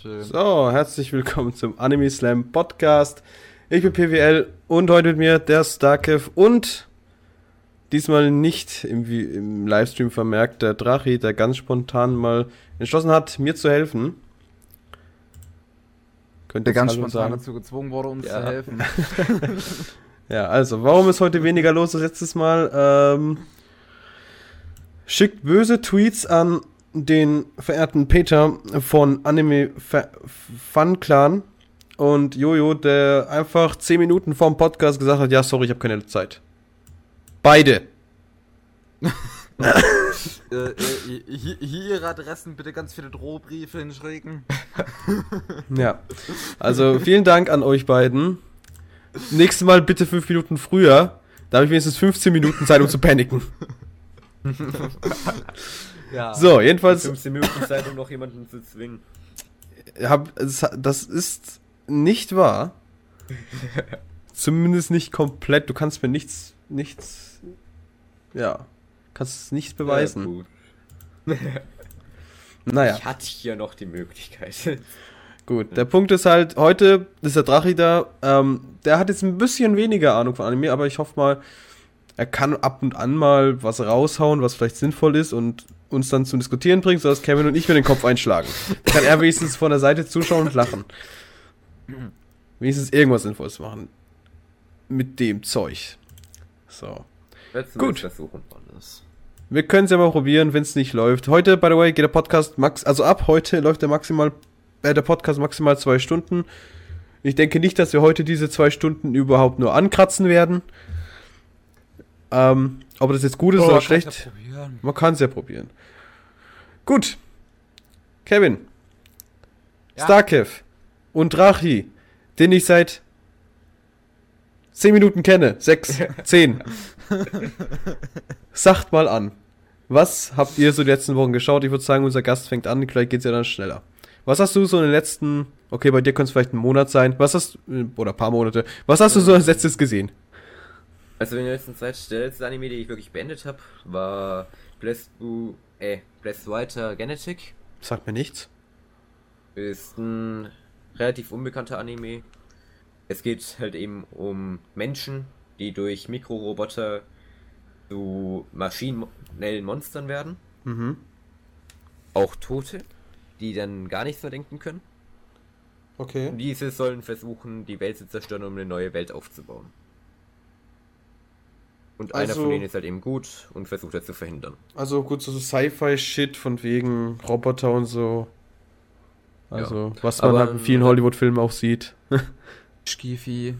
Schön. So, herzlich willkommen zum Anime Slam Podcast. Ich bin PWL und heute mit mir der Starkev und diesmal nicht im, im Livestream vermerkt der Drachi, der ganz spontan mal entschlossen hat, mir zu helfen. Könnt Der ganz Hallo spontan sagen? dazu gezwungen wurde, uns Ja. zu helfen. Ja, also, warum ist heute weniger los als letztes Mal? Ähm, schickt böse Tweets an den verehrten Peter von Anime Fun Clan und Jojo, der einfach 10 Minuten vorm Podcast gesagt hat, ja, sorry, ich habe keine Zeit. Beide. äh, äh, hier, hier Ihre Adressen bitte ganz viele Drohbriefe hinschreiben. Ja. Also, vielen Dank an euch beiden. Nächstes Mal bitte 5 Minuten früher. Da habe ich wenigstens 15 Minuten Zeit, um zu paniken. Ja. So, jedenfalls 15 Minuten Zeit, um noch jemanden zu zwingen. hab, das ist nicht wahr. Zumindest nicht komplett. Du kannst mir nichts, nichts, ja, kannst es nicht beweisen. Ja, naja, Ich hatte hier noch die Möglichkeit. gut. Der Punkt ist halt, heute ist der Drachi da. Ähm, der hat jetzt ein bisschen weniger Ahnung von Anime, aber ich hoffe mal, er kann ab und an mal was raushauen, was vielleicht sinnvoll ist und uns dann zum Diskutieren bringt, sodass Kevin und ich mir den Kopf einschlagen. Kann er wenigstens von der Seite zuschauen und lachen. Wenigstens irgendwas Sinnvolles machen. Mit dem Zeug. So. Gut. es versuchen? Alles. Wir können es ja mal probieren, wenn es nicht läuft. Heute, by the way, geht der Podcast max, also ab heute läuft der maximal, äh, der Podcast maximal zwei Stunden. Ich denke nicht, dass wir heute diese zwei Stunden überhaupt nur ankratzen werden. Ähm, ob das jetzt gut ist Oh, oder schlecht, ja man kann es ja probieren. Gut. Kevin. Ja. Starkev. Und Drachi, den ich seit 10 Minuten kenne. 6, 10. Sagt mal an. Was habt ihr so die letzten Wochen geschaut? Ich würde sagen, unser Gast fängt an, vielleicht geht's ja dann schneller. Was hast du so in den letzten, okay, bei dir könnte es vielleicht ein Monat sein, was hast oder ein paar Monate, was hast du so als letztes gesehen? Also in der letzten Zeit, der letzte Anime, den ich wirklich beendet habe, war Blessed, Bu äh, Blessed Writer Genetic. Sagt mir nichts. Ist ein relativ unbekannter Anime. Es geht halt eben um Menschen, die durch Mikroroboter zu maschinellen Monstern werden. Mhm. Auch Tote, die dann gar nichts mehr denken können. Okay. Und diese sollen versuchen, die Welt zu zerstören, um eine neue Welt aufzubauen. Und einer Also- von denen ist halt eben gut und versucht das zu verhindern. Also gut, so Sci-Fi-Shit von wegen Roboter und so. Also, was man Aber halt in vielen Hollywood-Filmen auch sieht. Skifi.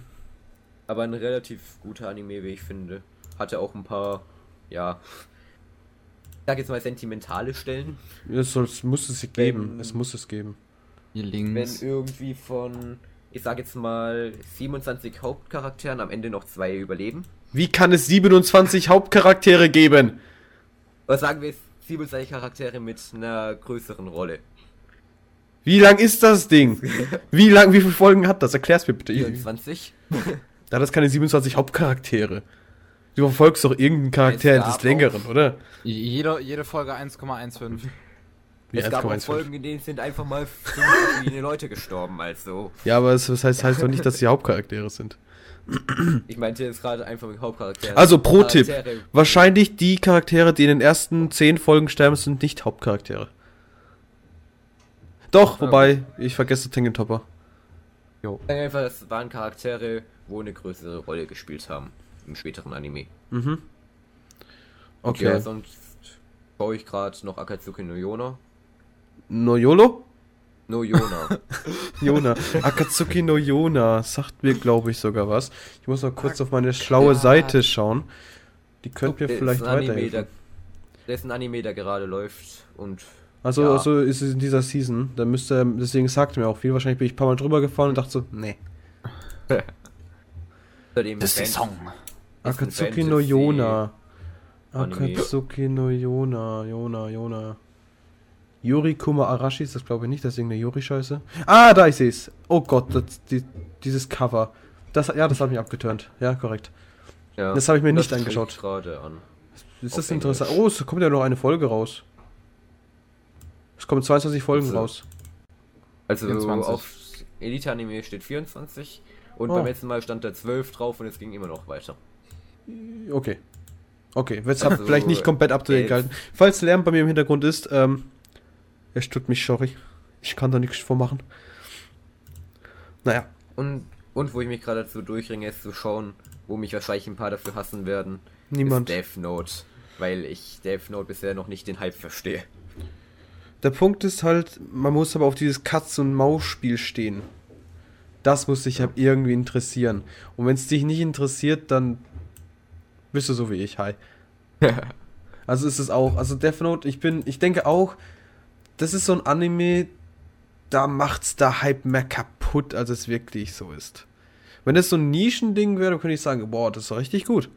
Aber ein relativ guter Anime, wie ich finde. Hatte auch ein paar, ja, ich sag jetzt mal sentimentale Stellen. Es, muss es geben. Wenn- Es muss es geben. Hier Wenn links. irgendwie von, ich sag jetzt mal, 27 Hauptcharakteren am Ende noch zwei überleben. Wie kann es 27 Hauptcharaktere geben? Oder sagen wir es 27 Charaktere mit einer größeren Rolle. Wie lang ist das Ding? Wie lang, wie viele Folgen hat das? Erklär's mir bitte. Ich- 24? Da hat das keine 27 Hauptcharaktere. Du verfolgst doch irgendeinen Charakter des Längeren, oder? Jede, jede Folge 1,15. Wie es gab auch 1,15? Folgen, in denen sind einfach mal fünf verschiedene Leute gestorben, also. Ja, aber es, das heißt, heißt doch nicht, dass die Hauptcharaktere sind. Ich meinte jetzt gerade einfach mit Hauptcharakteren. Also, Pro-Tipp. Charaktere- Wahrscheinlich die Charaktere, die in den ersten 10 Folgen sterben, sind nicht Hauptcharaktere. Doch, Ah, wobei, ich vergesse Tengen Topper. Sagen einfach, das waren Charaktere, wo eine größere Rolle gespielt haben. Im späteren Anime. Mhm. Okay. Okay. Ja, sonst baue ich gerade noch Akatsuki no Yona. No Yolo? No Yona. Yona. Akatsuki no Yona. Sagt mir, glaube ich, sogar was. Ich muss noch kurz auf meine schlaue Seite schauen. Die könnte mir Der vielleicht weiterhelfen. der, der ist ein Anime, der gerade läuft und Also, Ja. also ist es in dieser Season. Da müsste, deswegen sagt er mir auch viel. Wahrscheinlich bin ich ein paar Mal drüber gefahren und dachte so, nee. Das ist Song. Akatsuki no Yona. Akatsuki no Yona. Yona, Yona. Yuri Kuma Arashi ist das glaube ich nicht, das ist irgendeine Yuri-Scheiße. Ah, da ich sehe es. Oh Gott, das, die, dieses Cover. Das, ja, das hat mich abgeturnt. Ja, korrekt. Ja. Das habe ich mir nicht angeschaut. gerade an. Ist das Englisch. interessant? Oh, es kommt ja noch eine Folge raus. Es kommen 22 Folgen So. raus. Also 24. auf Elite-Anime steht 24 und Oh. beim letzten Mal stand da 12 drauf und es ging immer noch weiter. Okay. Okay, jetzt habt Also, vielleicht nicht komplett up to date gehalten. Falls Lärm bei mir im Hintergrund ist, ähm, es tut mich sorry. Ich kann da nichts vormachen. Naja, Und, und wo ich mich gerade dazu durchringe, ist zu schauen, wo mich wahrscheinlich ein paar dafür hassen werden, niemand. ist Death Note. Weil ich Death Note bisher noch nicht den Hype verstehe. Der Punkt ist halt, man muss aber auf dieses Katz- und Maus-Spiel stehen. Das muss dich halt irgendwie interessieren. Und wenn es dich nicht interessiert, dann bist du so wie ich, hi. also ist es auch, also Death Note, ich bin, ich denke auch, das ist so ein Anime, da macht's der Hype mehr kaputt, als es wirklich so ist. Wenn das so ein Nischending wäre, dann könnte ich sagen, boah, das ist richtig gut.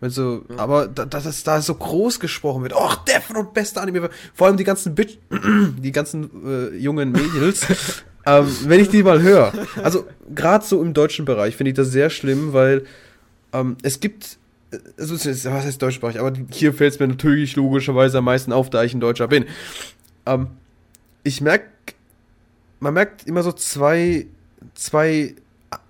Wenn so, aber da, da, das, da so groß gesprochen wird, ach, Death Note, beste Anime, vor allem die ganzen Bitch, die ganzen äh, jungen Mädels, ähm, wenn ich die mal höre. Also, gerade so im deutschen Bereich finde ich das sehr schlimm, weil ähm, es gibt, äh, also, es was heißt deutschsprachig, aber hier fällt es mir natürlich logischerweise am meisten auf, da ich ein Deutscher bin. Ähm, ich merke, man merkt immer so zwei, zwei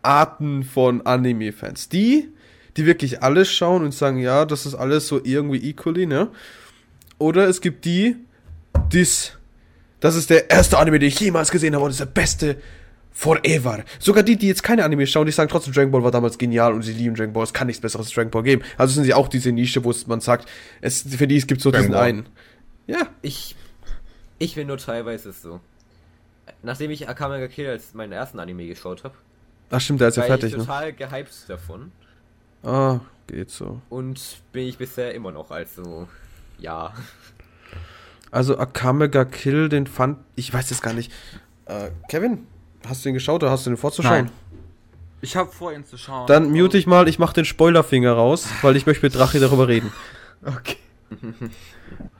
Arten von Anime-Fans. Die, die wirklich alles schauen und sagen, ja, das ist alles so irgendwie equally, ne? Oder es gibt die, dies, das ist der erste Anime, den ich jemals gesehen habe und das ist der beste forever. Sogar die, die jetzt keine Anime schauen, die sagen trotzdem, Dragon Ball war damals genial und sie lieben Dragon Ball, es kann nichts besseres als Dragon Ball geben. Also sind sie auch diese Nische, wo man sagt, es, für die es gibt so Dragon diesen Ball. einen. Ja, Ich, ich bin nur teilweise so. Nachdem ich Akame ga Kill als meinen ersten Anime geschaut habe, ach stimmt, der ist ja fertig, ich ne? total gehypt davon. Ah, geht so. Und bin ich bisher immer noch, also, ja. Also Akame ga Kill, den fand, ich weiß es gar nicht. Äh, Kevin, hast du den geschaut oder hast du den vorzuschauen? Nein. Ich habe vor, ihn zu schauen. Dann mute ich mal, ich mach den Spoilerfinger raus, weil ich möchte mit Drachi darüber reden. Okay.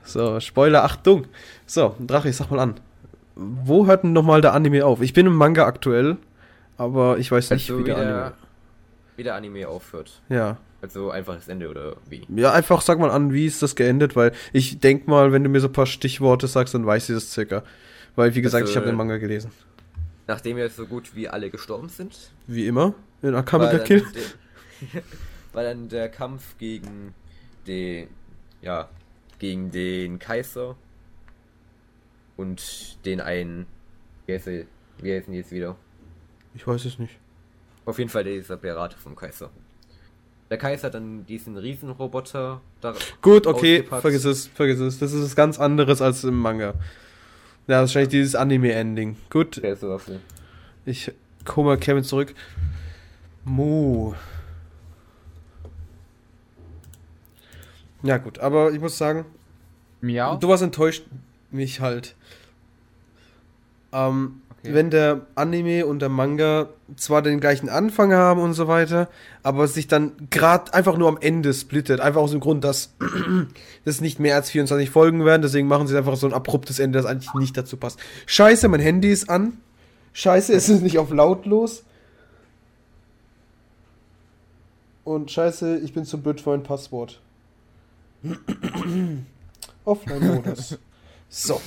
So, Spoiler, Achtung. So, Drachi, sag mal an. Wo hört denn nochmal der Anime auf? Ich bin im Manga aktuell, aber ich weiß nicht, Also wie der der, Anime. wie der Anime aufhört. Ja. Also einfach das Ende oder wie. Ja, einfach sag mal an, wie ist das geendet, weil ich denk mal, wenn du mir so ein paar Stichworte sagst, dann weiß ich das circa. Weil, wie gesagt, Also, ich habe den Manga gelesen. Nachdem jetzt so gut wie alle gestorben sind, Wie immer, in Akame ga Kill. der, war dann der Kampf gegen den, ja, gegen den Kaiser und den einen, wie heißt er, wie heißen die jetzt wieder? Ich weiß es nicht. Auf jeden Fall dieser Berater vom Kaiser. Der Kaiser hat dann diesen Riesenroboter da Gut, okay, ausgepackt. vergiss es, vergiss es. Das ist was ganz anderes als im Manga. Ja, wahrscheinlich dieses Anime-Ending. Gut, Der ist so ich mal Kevin zurück. Mu. Ja gut, aber ich muss sagen, Miau? du warst enttäuscht, mich halt. Ähm, Okay. Wenn der Anime und der Manga zwar den gleichen Anfang haben und so weiter, aber sich dann gerade einfach nur am Ende splittet. Einfach aus dem Grund, dass das nicht mehr als 24 Folgen werden. Deswegen machen sie einfach so ein abruptes Ende, das eigentlich nicht dazu passt. Scheiße, mein Handy ist an. Scheiße, es ist nicht auf lautlos. Und scheiße, ich bin zu blöd für ein Passwort. Offline-Modus. So.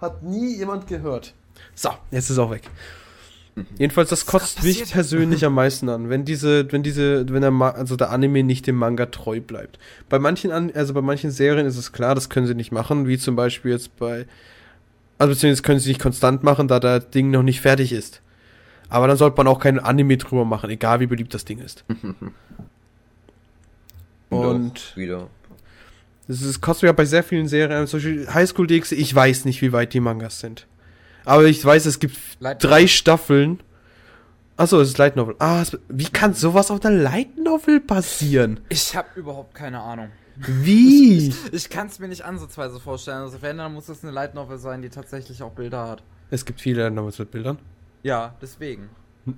Hat nie jemand gehört. So, jetzt ist es auch weg. Jedenfalls, das kotzt mich persönlich am meisten an, wenn diese, wenn diese, wenn der, Ma also der Anime nicht dem Manga treu bleibt. Bei manchen, an also bei manchen Serien ist es klar, das können sie nicht machen, wie zum Beispiel jetzt bei, also beziehungsweise können sie nicht konstant machen, da das Ding noch nicht fertig ist. Aber dann sollte man auch keinen Anime drüber machen, egal wie beliebt das Ding ist. Und Doch, wieder. Das ist, kostet mir bei sehr vielen Serien, zum Beispiel High School DxD, ich weiß nicht, wie weit die Mangas sind. Aber ich weiß, es gibt Light drei Staffeln. Achso, es ist Light Novel. Ah, es, wie kann sowas auf der Light Novel passieren? Ich habe überhaupt keine Ahnung. Wie? Ich kann es mir nicht ansatzweise vorstellen. Also wenn, dann muss es eine Light Novel sein, die tatsächlich auch Bilder hat. es gibt viele Light Novels mit Bildern. Ja, deswegen.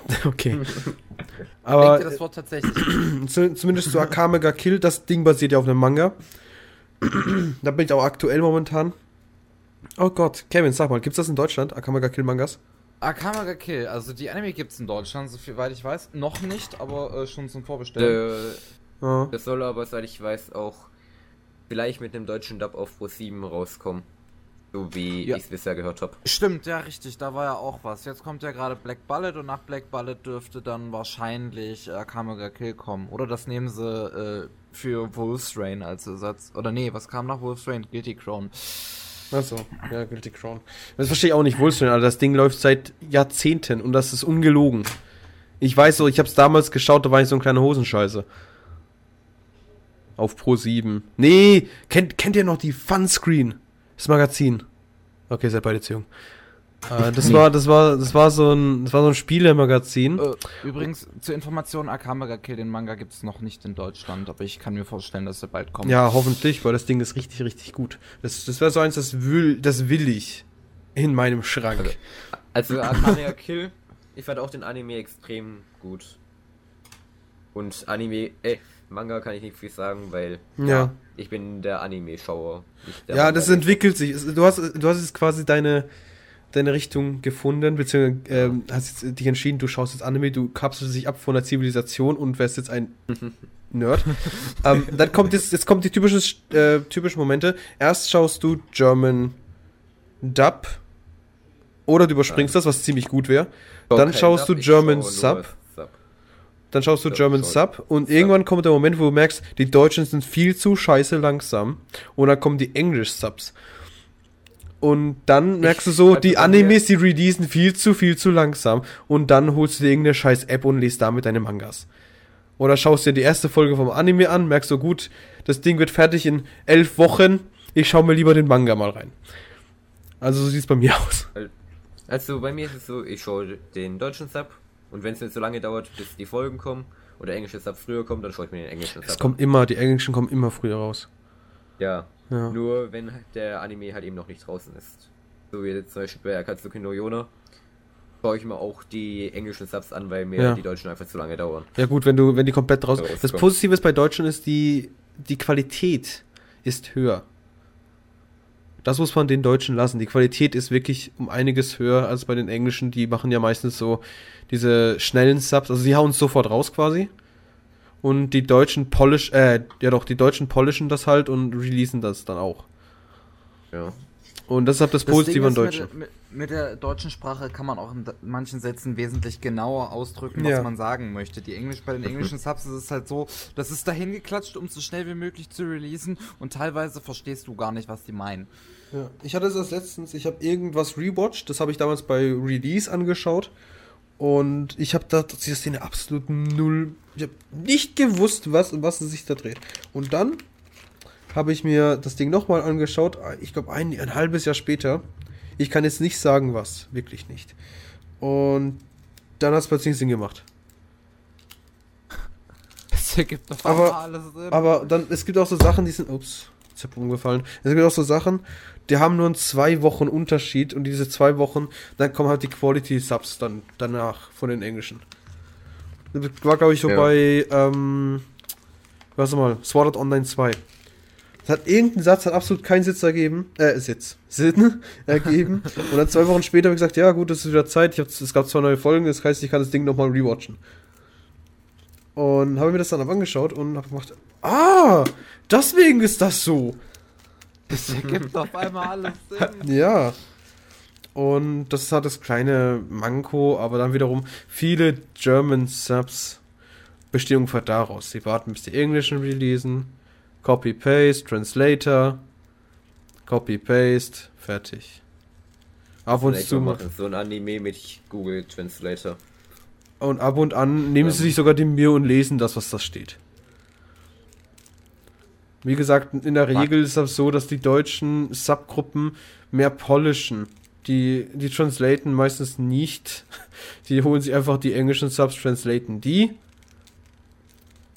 Okay. Aber das Wort tatsächlich? zu, zumindest so Akame ga Kill, das Ding basiert ja auf einem Manga. da bin ich auch aktuell momentan. Oh Gott, Kevin, sag mal, gibt's das in Deutschland? Akame ga Kill Mangas? Akama ga Kill, also die Anime gibt's in Deutschland, so viel weit ich weiß. Noch nicht, aber äh, schon zum Vorbestellen. Äh, Ja. das soll aber, soweit ich weiß, auch vielleicht mit einem deutschen Dub auf Pro 7 rauskommen. So wie Ja. ich es bisher gehört habe. Stimmt, ja, richtig, da war ja auch was. Jetzt kommt ja gerade Black Bullet und nach Black Bullet dürfte dann wahrscheinlich äh, Kamega Kill kommen. Oder das nehmen sie äh, für Wolf's Rain als Ersatz. Oder nee, was kam nach Wolf's Rain? Guilty Crown. Achso, ja, Guilty Crown. Das verstehe ich auch nicht, Wolfsburg, Alter. Das Ding läuft seit Jahrzehnten und das ist ungelogen. Ich weiß so, ich hab's damals geschaut, da war ich so ein kleiner Hosenscheiße. Auf Pro 7. Nee, kennt, kennt ihr noch die Funscreen? Das Magazin. Okay, seid beide zu jung. Äh, das war, das war, das war so ein, das war so ein Spielemagazin. Äh, übrigens, zur Information, Akamega Kill, den Manga gibt es noch nicht in Deutschland, aber ich kann mir vorstellen, dass er bald kommt. Ja, hoffentlich, weil das Ding ist richtig, richtig gut. Das, das wäre so eins, das will, das will ich in meinem Schrank. Also Akaria Kill, ich fand auch den Anime extrem gut. Und Anime, äh, Manga kann ich nicht viel sagen, weil Ja. ich bin der Anime-Schauer. Ja, Manga- das entwickelt sich. Du hast, du hast jetzt quasi deine, deine Richtung gefunden, beziehungsweise ähm, hast dich entschieden, du schaust jetzt Anime, du kapselst dich ab von der Zivilisation und wärst jetzt ein Nerd. ähm, dann kommt jetzt, jetzt kommt die typischen, äh, typischen Momente. Erst schaust du German Dub oder du überspringst das, was ziemlich gut wäre. dann keinen schaust du German Sub. Dann schaust du Ja, German schau- Sub und irgendwann kommt der Moment, wo du merkst, die Deutschen sind viel zu scheiße langsam und dann kommen die English Subs. Und dann merkst du so, also die mir- Animes, die releasen viel zu, viel zu langsam und dann holst du dir irgendeine scheiß App und liest damit deine Mangas. Oder schaust dir die erste Folge vom Anime an, merkst so gut, das Ding wird fertig in elf Wochen, ich schau mir lieber den Manga mal rein. Also so sieht's bei mir aus. Also bei mir ist es so, ich schaue den deutschen Sub und wenn es nicht so lange dauert, bis die Folgen kommen und der englische Sub früher kommt, dann schaue ich mir den englischen Es Sub kommt immer, die Englischen kommen immer früher raus. Ja, Ja. nur wenn der Anime halt eben noch nicht draußen ist. So wie jetzt zum Beispiel bei Akatsuki no Yona schaue ich mir auch die englischen Subs an, weil mir Ja. die deutschen einfach zu lange dauern. Ja gut, wenn du, wenn die komplett draußen. Ja, das. Positive ist bei Deutschen ist die, die Qualität ist höher. Das muss man den Deutschen lassen. Die Qualität ist wirklich um einiges höher als bei den Englischen. Die machen ja meistens so diese schnellen Subs. Also die hauen es sofort raus quasi. Und die Deutschen polish, äh, ja doch, die Deutschen polischen das halt und releasen das dann auch. Ja. Und das ist halt das Positive an Deutschen. Mit, mit, der deutschen Sprache kann man auch in manchen Sätzen wesentlich genauer ausdrücken, was Ja. man sagen möchte. Die Englisch, bei den englischen Subs ist es halt so, das ist dahin geklatscht, um so schnell wie möglich zu releasen und teilweise verstehst du gar nicht, was die meinen. Ja, ich hatte es erst letztens, ich habe irgendwas rewatcht, das habe ich damals bei Release angeschaut und ich habe da diese Szene absolut null, ich habe nicht gewusst, was, um was es sich da dreht. Und dann habe ich mir das Ding nochmal angeschaut, ich glaube ein, ein halbes Jahr später. Ich kann jetzt nicht sagen, was, wirklich nicht. Und dann hat es plötzlich Sinn gemacht. Das ergibt doch Aber- alles Sinn. Aber dann, es gibt auch so Sachen, die sind, ups, ich umgefallen. Es gibt auch so Sachen, die haben nur einen zwei Wochen Unterschied und diese zwei Wochen, dann kommen halt die Quality Subs dann danach von den Englischen. Das war, glaube ich, so Ja. bei, ähm, was mal, Sword Art Online 2. Das hat irgendein Satz hat absolut keinen Sitz ergeben, äh, Sitz, Sinn ergeben. und dann zwei Wochen später habe ich gesagt, ja gut, es ist wieder Zeit, es gab zwei neue Folgen, das heißt, ich kann das Ding nochmal rewatchen. Und habe mir das dann aber angeschaut und habe gemacht, ah, deswegen ist das so. Das ergibt auf einmal alles Sinn. Ja. Und das ist halt das kleine Manko, aber dann wiederum viele German Subs bestehen ungefähr daraus. Sie warten, bis die Englischen releasen, Copy-Paste, Translator, Copy-Paste, fertig. Ab und Vielleicht zu machen, so ein Anime mit Google Translator. und ab und an nehmen sie Ähm. sich sogar die Mühe und lesen das, was da steht. Wie gesagt, in der Regel ist das so, dass die deutschen Subgruppen mehr polischen. Die, die translaten meistens nicht. Die holen sich einfach die englischen Subs, translaten die.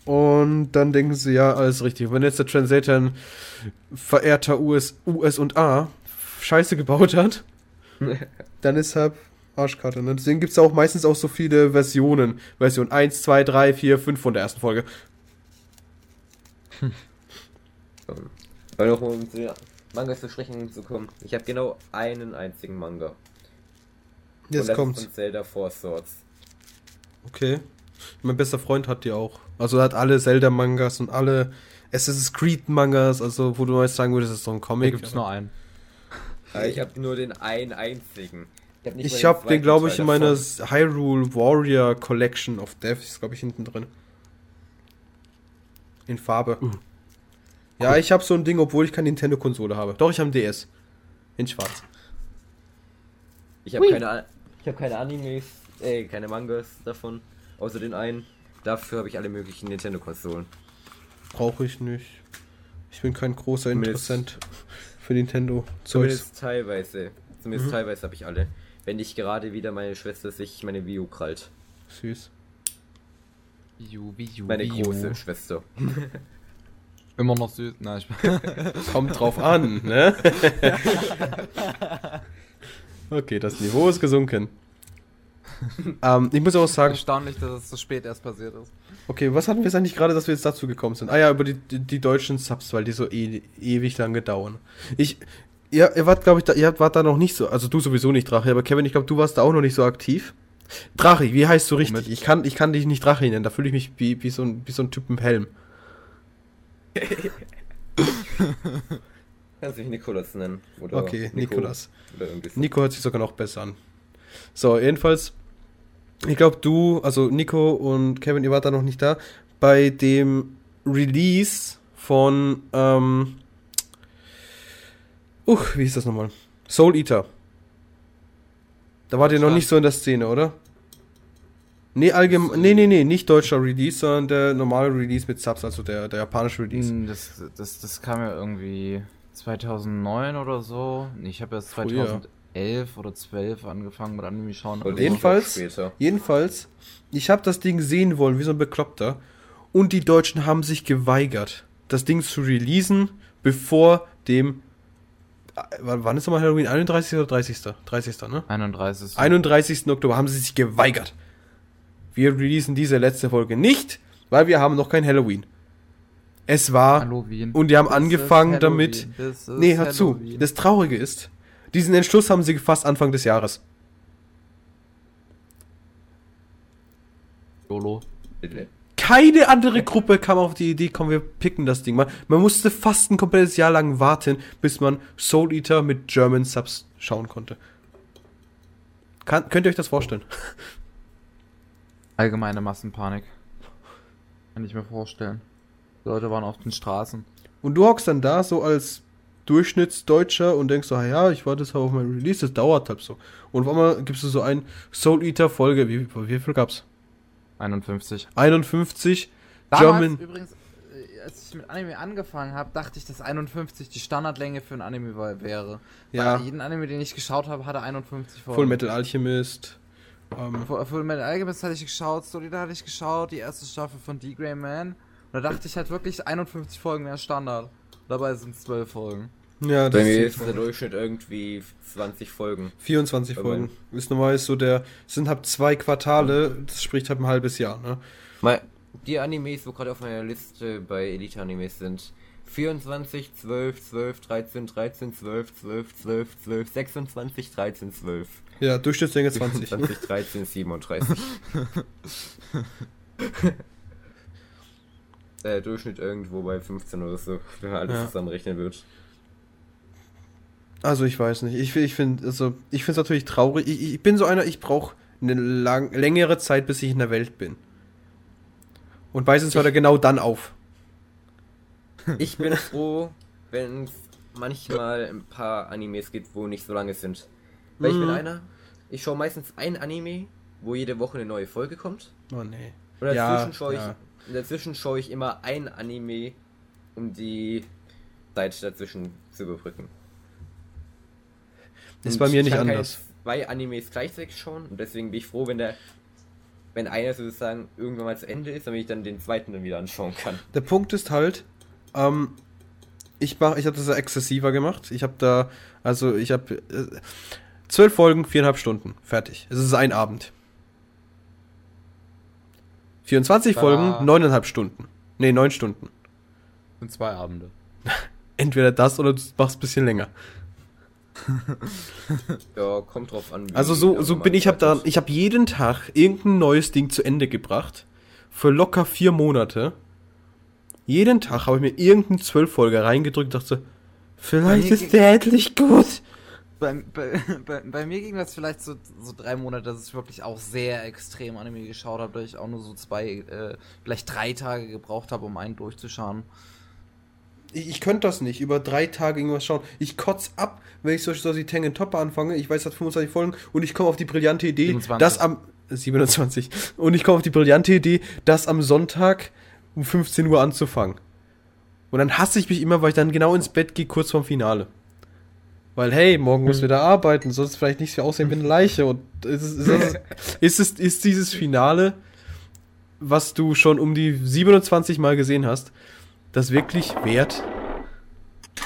Und dann denken sie, ja, alles richtig. Wenn jetzt der Translator ein verehrter US, US und A Scheiße gebaut hat, dann ist halt Arschkarte. Ne? Deswegen gibt es auch meistens auch so viele Versionen. Version 1, 2, 3, 4, 5 von der ersten Folge. Weil noch um zu den Mangas zu sprechen zu kommen. Ich habe genau einen einzigen Manga. Und Jetzt das kommt's. Ist von Zelda Four Swords. Okay. Mein bester Freund hat die auch. Also er hat alle Zelda-Mangas und alle Assassin's Creed-Mangas, also wo du mal sagen würdest, das ist so ein Da Comic. gibt's nur einen. Aber ich habe nur den einen einzigen. ich habe den, glaube ich, in meiner Hyrule Warrior Collection of Death, ist glaube ich hinten drin. In Farbe. Uh. Ja, ich habe so ein Ding, obwohl ich keine Nintendo-Konsole habe. Doch, ich habe ein DS. In schwarz. Ich habe keine, ich hab keine Animes, äh, keine Mangas davon, außer den einen. Dafür habe ich alle möglichen Nintendo-Konsolen. Brauche ich nicht. Ich bin kein großer Interessent für Nintendo. -Zeugs. Zumindest teilweise. Zumindest mhm. teilweise habe ich alle. Wenn nicht gerade wieder meine Schwester sich meine Wii U krallt. Süß. Wii U, Wii U, Meine Wii große Schwester. Immer noch süß. Nein, ich Kommt drauf an, ne? okay, das Niveau ist gesunken. ähm, ich muss auch sagen. Erstaunlich, dass es so spät erst passiert ist. Okay, was hatten wir jetzt eigentlich gerade, dass wir jetzt dazu gekommen sind? Ah ja, über die, die, die deutschen Subs, weil die so e ewig lange dauern. Ich. Ja, ihr wart, glaube ich, da, ihr wart da noch nicht so. Also du sowieso nicht, Drache, aber Kevin, ich glaube, du warst da auch noch nicht so aktiv. Drache, wie heißt du richtig? Ich kann, ich kann dich nicht Drache nennen, da fühle ich mich wie, wie, so ein, wie so ein Typ im Helm. Kannst mich Nikolas nennen. Oder okay, Nico, Nikolas. Oder Nico hört sich sogar noch besser an. So, jedenfalls, ich glaube, du, also Nico und Kevin, ihr wart da noch nicht da. Bei dem Release von, ähm, uh, wie hieß das nochmal? Soul Eater. Da wart ihr noch nicht so in der Szene, oder? Nee, allgemein, nee, nee, nee, nicht deutscher Release, sondern der normale Release mit Subs, also der, der japanische Release. Hm, das, das, das kam ja irgendwie 2009 oder so. Ich habe erst 2011 oder 12 angefangen mit Anime schauen. Also jedenfalls, jedenfalls, ich habe das Ding sehen wollen, wie so ein Bekloppter. Und die Deutschen haben sich geweigert, das Ding zu releasen, bevor dem äh, wann ist nochmal Halloween? 31. oder 30. 30. ne? 31. 31. Oktober haben sie sich geweigert wir releasen diese letzte Folge nicht, weil wir haben noch kein Halloween. Es war Halloween. und die haben das angefangen damit. Nee, hör zu. Das Traurige ist, diesen Entschluss haben sie gefasst Anfang des Jahres. Solo. Keine andere Gruppe kam auf die Idee, komm, wir picken das Ding mal. Man musste fast ein komplettes Jahr lang warten, bis man Soul Eater mit German Subs schauen konnte. Kann, könnt ihr euch das vorstellen? Allgemeine Massenpanik. Kann ich mir vorstellen. Die Leute waren auf den Straßen. Und du hockst dann da so als Durchschnittsdeutscher und denkst so, ja, ich warte jetzt auf mein Release, das dauert halt so. Und auf einmal gibst du so ein Soul Eater Folge, wie, wie viel gab's? 51. 51. Damals German. übrigens, äh, als ich mit Anime angefangen habe, dachte ich, dass 51 die Standardlänge für ein Anime wäre. Ja. Weil jeden Anime, den ich geschaut habe, hatte 51 Folgen. Full Metal Alchemist. Ähm, Full Metal Alchemist hatte ich geschaut, Story da hatte ich geschaut, die erste Staffel von D-Grey Man. Und da dachte ich halt wirklich 51 Folgen wäre Standard. Dabei sind es 12 Folgen. Ja, Bei mir ist der Durchschnitt irgendwie 20 Folgen. 24 Bei Folgen. Ist normal so der, sind halt zwei Quartale, das spricht halt ein halbes Jahr, ne? Mal, die Animes, wo gerade auf meiner Liste bei Elite Animes sind, 24, 12, 12, 13, 13, 12, 12, 12, 12, 26, 13, 12. Ja, Durchschnittslänge 20. 20, 13, 37. äh, Durchschnitt irgendwo bei 15 oder so, wenn man alles ja. zusammenrechnen wird. Also ich weiß nicht. Ich, ich finde also ich finde es natürlich traurig. Ich, ich, bin so einer, ich brauche eine lang, längere Zeit, bis ich in der Welt bin. Und meistens hört er genau dann auf. Ich bin froh, wenn es manchmal ein paar Animes gibt, wo nicht so lange sind. Weil ich bin mhm. einer, ich schaue meistens ein Anime, wo jede Woche eine neue Folge kommt. Oh nee. Und dazwischen ja, schaue ich, ja. dazwischen schaue ich immer ein Anime, um die Zeit dazwischen zu überbrücken. Ist und bei mir nicht anders. zwei Animes gleichzeitig schauen und deswegen bin ich froh, wenn der wenn einer sozusagen irgendwann mal zu Ende ist, damit ich dann den zweiten dann wieder anschauen kann. Der Punkt ist halt, ähm, ich mach, ich habe das ja exzessiver gemacht. Ich habe da, also ich habe äh, zwölf Folgen, viereinhalb Stunden, fertig. Es ist ein Abend. 24 da Folgen, neuneinhalb Stunden. Nee, neun Stunden. Und zwei Abende. Entweder das oder du machst ein bisschen länger. ja, kommt drauf an. Also so, so bin ich, hab da, ich habe jeden Tag irgendein neues Ding zu Ende gebracht. Für locker vier Monate jeden Tag habe ich mir irgendeinen Zwölffolger reingedrückt und dachte, vielleicht ist der endlich gut. Bei, bei, bei, bei, mir ging das vielleicht so, so drei Monate, dass ich wirklich auch sehr extrem Anime geschaut habe, dass ich auch nur so zwei, äh, vielleicht drei Tage gebraucht habe, um einen durchzuschauen. Ich, ich könnte das nicht, über drei Tage irgendwas schauen. Ich kotz ab, wenn ich solche so wie Tengen Topper anfange. Ich weiß, das hat 25 Folgen und ich komme auf die brillante Idee, 27. dass am 27 und ich komme auf die brillante Idee, das am Sonntag um 15 Uhr anzufangen. Und dann hasse ich mich immer, weil ich dann genau ins Bett gehe, kurz vorm Finale. Weil, hey, morgen muss wieder arbeiten, sonst vielleicht nicht so aussehen wie eine Leiche. Und ist es, ist, ist, ist dieses Finale, was du schon um die 27 Mal gesehen hast, das wirklich wert?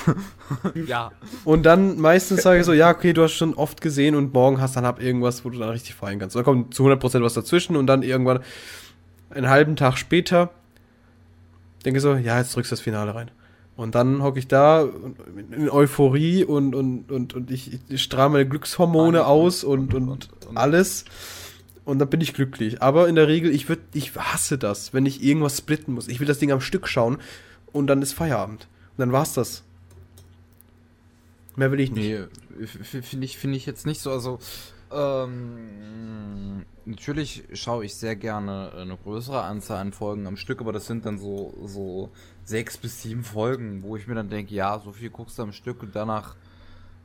ja. Und dann meistens sage ich so, ja, okay, du hast schon oft gesehen und morgen hast dann hab irgendwas, wo du dann richtig feiern kannst. Und dann kommt zu 100% was dazwischen und dann irgendwann einen halben Tag später denke so, ja, jetzt drückst du das Finale rein. Und dann hocke ich da in Euphorie und, und, und, und ich, ich strahle meine Glückshormone aus und, und, und alles. Und dann bin ich glücklich. Aber in der Regel, ich würde, ich hasse das, wenn ich irgendwas splitten muss. Ich will das Ding am Stück schauen und dann ist Feierabend. Und dann war's das. Mehr will ich nicht. Nee, finde ich, finde ich jetzt nicht so. Also, ähm, natürlich schaue ich sehr gerne eine größere Anzahl an Folgen am Stück, aber das sind dann so, so sechs bis sieben Folgen, wo ich mir dann denke, ja, so viel guckst du am Stück und danach,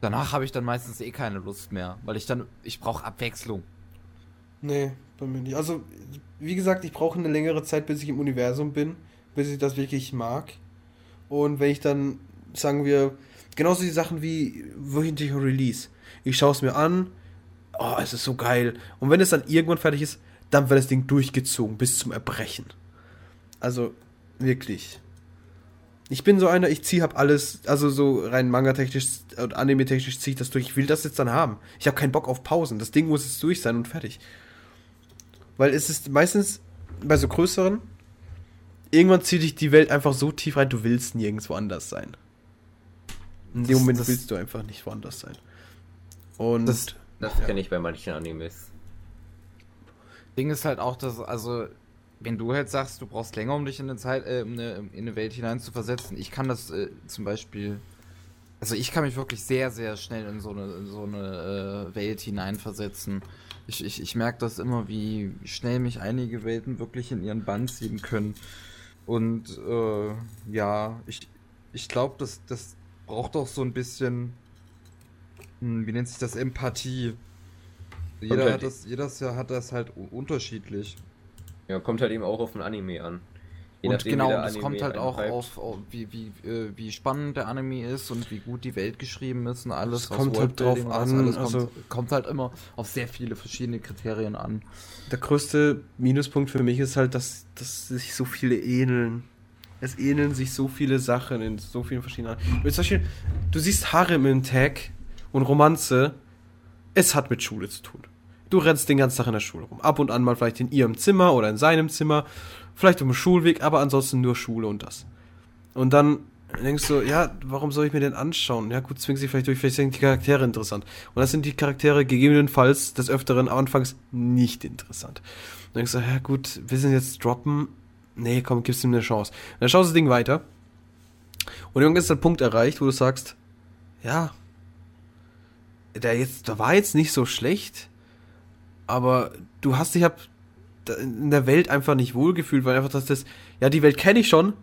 danach habe ich dann meistens eh keine Lust mehr, weil ich dann, ich brauche Abwechslung. Nee, bei mir nicht. Also, wie gesagt, ich brauche eine längere Zeit, bis ich im Universum bin, bis ich das wirklich mag. Und wenn ich dann, sagen wir, genauso die Sachen wie wöchentlicher Release. Ich schaue es mir an, oh, es ist so geil. Und wenn es dann irgendwann fertig ist, dann wird das Ding durchgezogen bis zum Erbrechen. Also, wirklich. Ich bin so einer, ich ziehe hab alles, also so rein manga-technisch und anime-technisch ziehe ich das durch. Ich will das jetzt dann haben. Ich habe keinen Bock auf Pausen. Das Ding muss jetzt durch sein und fertig. Weil es ist meistens bei so größeren, irgendwann zieht dich die Welt einfach so tief rein, du willst nirgendwo anders sein. In dem Moment das, willst du einfach nicht woanders sein. Und das, das ja. kenne ich bei manchen Animes. Ding ist halt auch, dass, also, wenn du halt sagst, du brauchst länger, um dich in eine Zeit, äh, in, eine, in eine Welt hinein zu versetzen, ich kann das äh, zum Beispiel, also ich kann mich wirklich sehr, sehr schnell in so eine, in so eine äh, Welt hineinversetzen. Ich, ich, ich merke das immer, wie schnell mich einige Welten wirklich in ihren Bann ziehen können. Und äh, ja, ich, ich glaube, das, das braucht auch so ein bisschen hm, wie nennt sich das, Empathie. Jeder halt hat das, jedes Jahr hat das halt unterschiedlich. Ja, kommt halt eben auch auf ein Anime an. Je und genau, es kommt halt auch auf, auf, wie, wie, äh, wie spannend der Anime ist und wie gut die Welt geschrieben ist und alles. Es kommt halt drauf an. Alles also kommt, kommt, halt immer auf sehr viele verschiedene Kriterien an. Der größte Minuspunkt für mich ist halt, dass, dass sich so viele ähneln. Es ähneln sich so viele Sachen in so vielen verschiedenen. Zum Beispiel, du siehst Harem im Tag und Romanze, es hat mit Schule zu tun. Du rennst den ganzen Tag in der Schule rum. Ab und an mal vielleicht in ihrem Zimmer oder in seinem Zimmer, vielleicht um den Schulweg, aber ansonsten nur Schule und das. Und dann denkst du, ja, warum soll ich mir den anschauen? Ja, gut, zwingt sich vielleicht durch, vielleicht sind die Charaktere interessant. Und das sind die Charaktere gegebenenfalls des Öfteren anfangs nicht interessant. Dann denkst du, ja, gut, wir sind jetzt droppen. Nee, komm, gibst ihm eine Chance. Und dann schaust du das Ding weiter. Und irgendwann ist der Punkt erreicht, wo du sagst, ja, der jetzt, der war jetzt nicht so schlecht, aber du hast dich ab in der Welt einfach nicht wohlgefühlt, weil einfach das, das ja, die Welt kenne ich schon,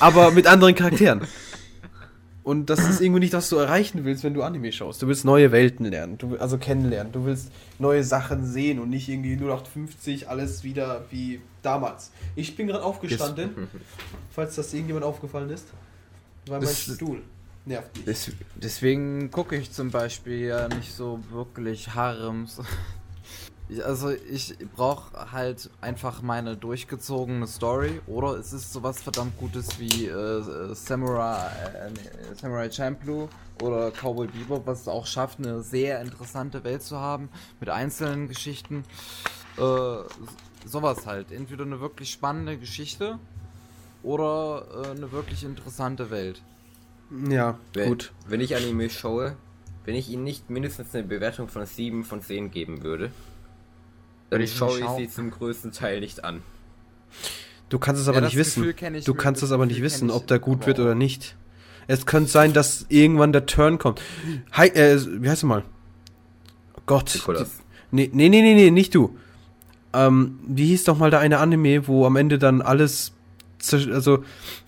aber mit anderen Charakteren. Und das ist irgendwie nicht, was du erreichen willst, wenn du Anime schaust. Du willst neue Welten lernen, du, also kennenlernen. Du willst neue Sachen sehen und nicht irgendwie 0850 alles wieder wie damals. Ich bin gerade aufgestanden, falls das irgendjemand aufgefallen ist. War mein Stuhl nervt mich. Des, deswegen gucke ich zum Beispiel ja nicht so wirklich Harems. Also ich brauche halt einfach meine durchgezogene Story oder es ist sowas verdammt Gutes wie äh, Samurai, äh, Samurai Champloo oder Cowboy Bebop, was es auch schafft, eine sehr interessante Welt zu haben mit einzelnen Geschichten. Äh, sowas halt. Entweder eine wirklich spannende Geschichte oder äh, eine wirklich interessante Welt. Ja, wenn, gut. Wenn ich Anime schaue, wenn ich ihnen nicht mindestens eine Bewertung von 7 von 10 geben würde, dann ich schaue ich sie zum größten Teil nicht an. Du kannst es aber ja, nicht wissen. Du kannst es aber nicht wissen, ob der gut wird oder nicht. Es könnte sein, dass irgendwann der Turn kommt. Hi, äh, wie heißt du mal? Gott. Nikolas. Nee, nee, nee, nee, nee, nicht du. Ähm, wie hieß doch mal da eine Anime, wo am Ende dann alles, also,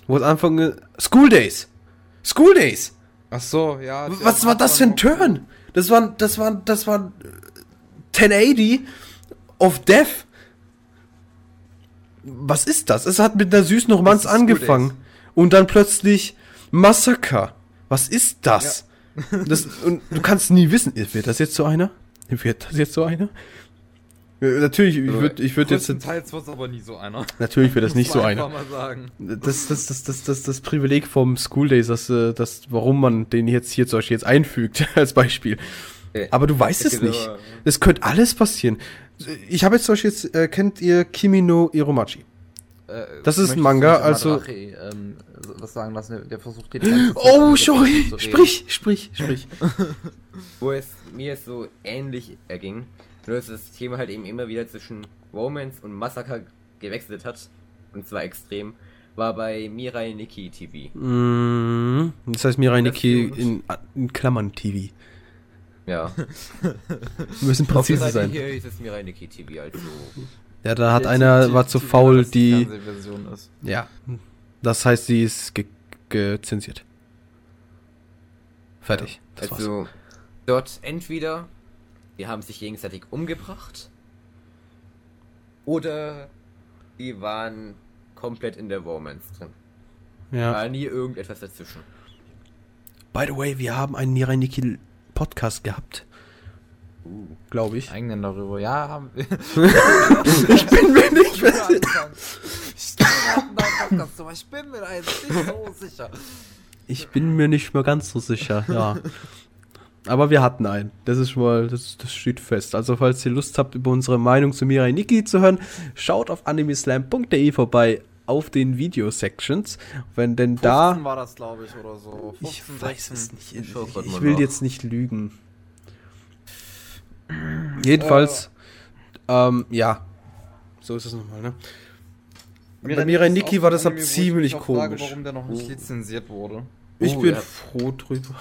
wo es Anfang, School Days. School Days. Ach so, ja. Was war das für ein Turn? Das war, das war, das war äh, 1080 of Death. Was ist das? Es hat mit einer süßen Romanz angefangen. Und dann plötzlich Massaker. Was ist das? das? Und du kannst nie wissen, wird das jetzt so einer? Wird das jetzt so einer? Äh, Natürlich, ich würde ich würd jetzt, Größtenteils wird es aber nie so einer. natürlich wird das nicht so einer. einfach mal sagen. Das, das, das, das, das, das Privileg vom School Days, das, äh, das, warum man den jetzt hier zum Beispiel jetzt einfügt, als Beispiel. Okay. Aber du weißt Es nicht. Es könnte alles passieren. Ich habe jetzt zum Beispiel jetzt, äh, kennt ihr Kimi no Iromachi? Äh, Das ist ein Manga, also- ähm, was sagen lassen, der- versucht die ganze Zeit Oh, sorry, sprich, sprich, sprich. wo es mir so ähnlich erging, nur dass das Thema halt eben immer wieder zwischen Romance und Massaker gewechselt hat, und zwar extrem, war bei Mirai Nikki TV. Mm, das heißt Mirai Nikki in, in Klammern TV. Ja. Wir müssen Auf präzise Seite sein. hier ist es Mirai Nikki TV, also Ja, da hat einer, die- war zu die- faul, die die, ja. Das heißt, sie ist ge gezensiert. Fertig. Das war's. also dort entweder die haben sich gegenseitig umgebracht oder die waren komplett in der Romance drin. Ja. War nie irgendetwas dazwischen. By the way, wir haben einen Mirai Nikki Podcast gehabt. Glaube ich. Eigenen darüber. Ja, haben wir. Ich bin mir nicht Podcast, aber ich bin mir da jetzt nicht so sicher. Ich bin mir nicht mehr ganz so sicher, ja. Aber wir hatten einen. Das ist schon mal, das, das steht fest. Also, falls ihr Lust habt, über unsere Meinung zu Mirai Nikki zu hören, schaut auf animeslam.de vorbei auf den Video-Sections. Wenn denn 15 da. war das, glaube ich, oder so. 15, Ich weiß es 16. nicht. Ich Ich, will jetzt nicht lügen. Jedenfalls, ähm, ja. So ist es nochmal, ne? Bei Mirai Nikki war das ab ziemlich komisch. warum der noch nicht lizenziert wurde. Ich Oh, bin ja. froh drüber.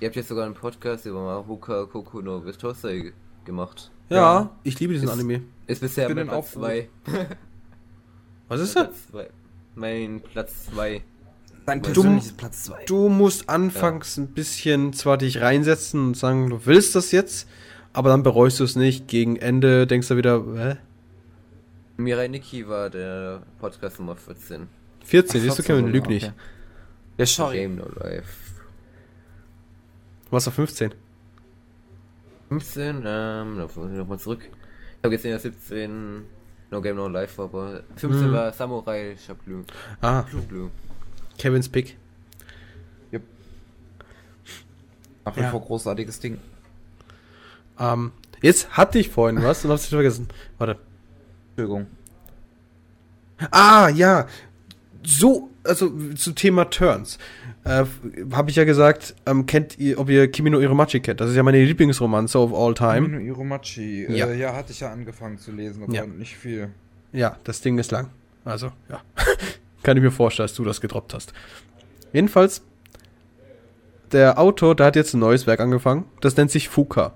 Ihr habt jetzt sogar einen Podcast über Mahuka Koku no Vitosei gemacht. Ja, Ja. ich liebe diesen Ist- Anime. Ist bisher bin mein Platz auch 2. Was ist das? Mein Platz 2. Dein persönliches Platz 2. Du musst anfangs ein bisschen zwar dich reinsetzen und sagen, du willst das jetzt, aber dann bereust du es nicht. Gegen Ende denkst du wieder, hä? Mirai Nikki war der Podcast Nummer 14. 14, siehst du, Kevin, lüg nicht. Ja, sorry. Game No Life. Was auf 15? 15, ähm, nochmal zurück. Ich habe jetzt in der 17 No Game No Life, aber 15 Mhm. war Samurai Champloo. Ah, Champloo. Kevins Pick. Nach wie Ja. vor großartiges Ding. Ähm, jetzt hatte ich vorhin was und hab's nicht vergessen. Warte. Entschuldigung. Ah, ja. So, also zum Thema Turns. Äh, habe ich ja gesagt, ähm, kennt ihr, ob ihr Kimi no Iromachi kennt? Das ist ja meine Lieblingsromanze of all time. Mino Iromachi. Ja. Äh, ja, hatte ich ja angefangen zu lesen, aber Ja. nicht viel. Ja, das Ding ist lang. Also, ja. Kann ich mir vorstellen, dass du das gedroppt hast. Jedenfalls, der Autor, der hat jetzt ein neues Werk angefangen. Das nennt sich Fuka.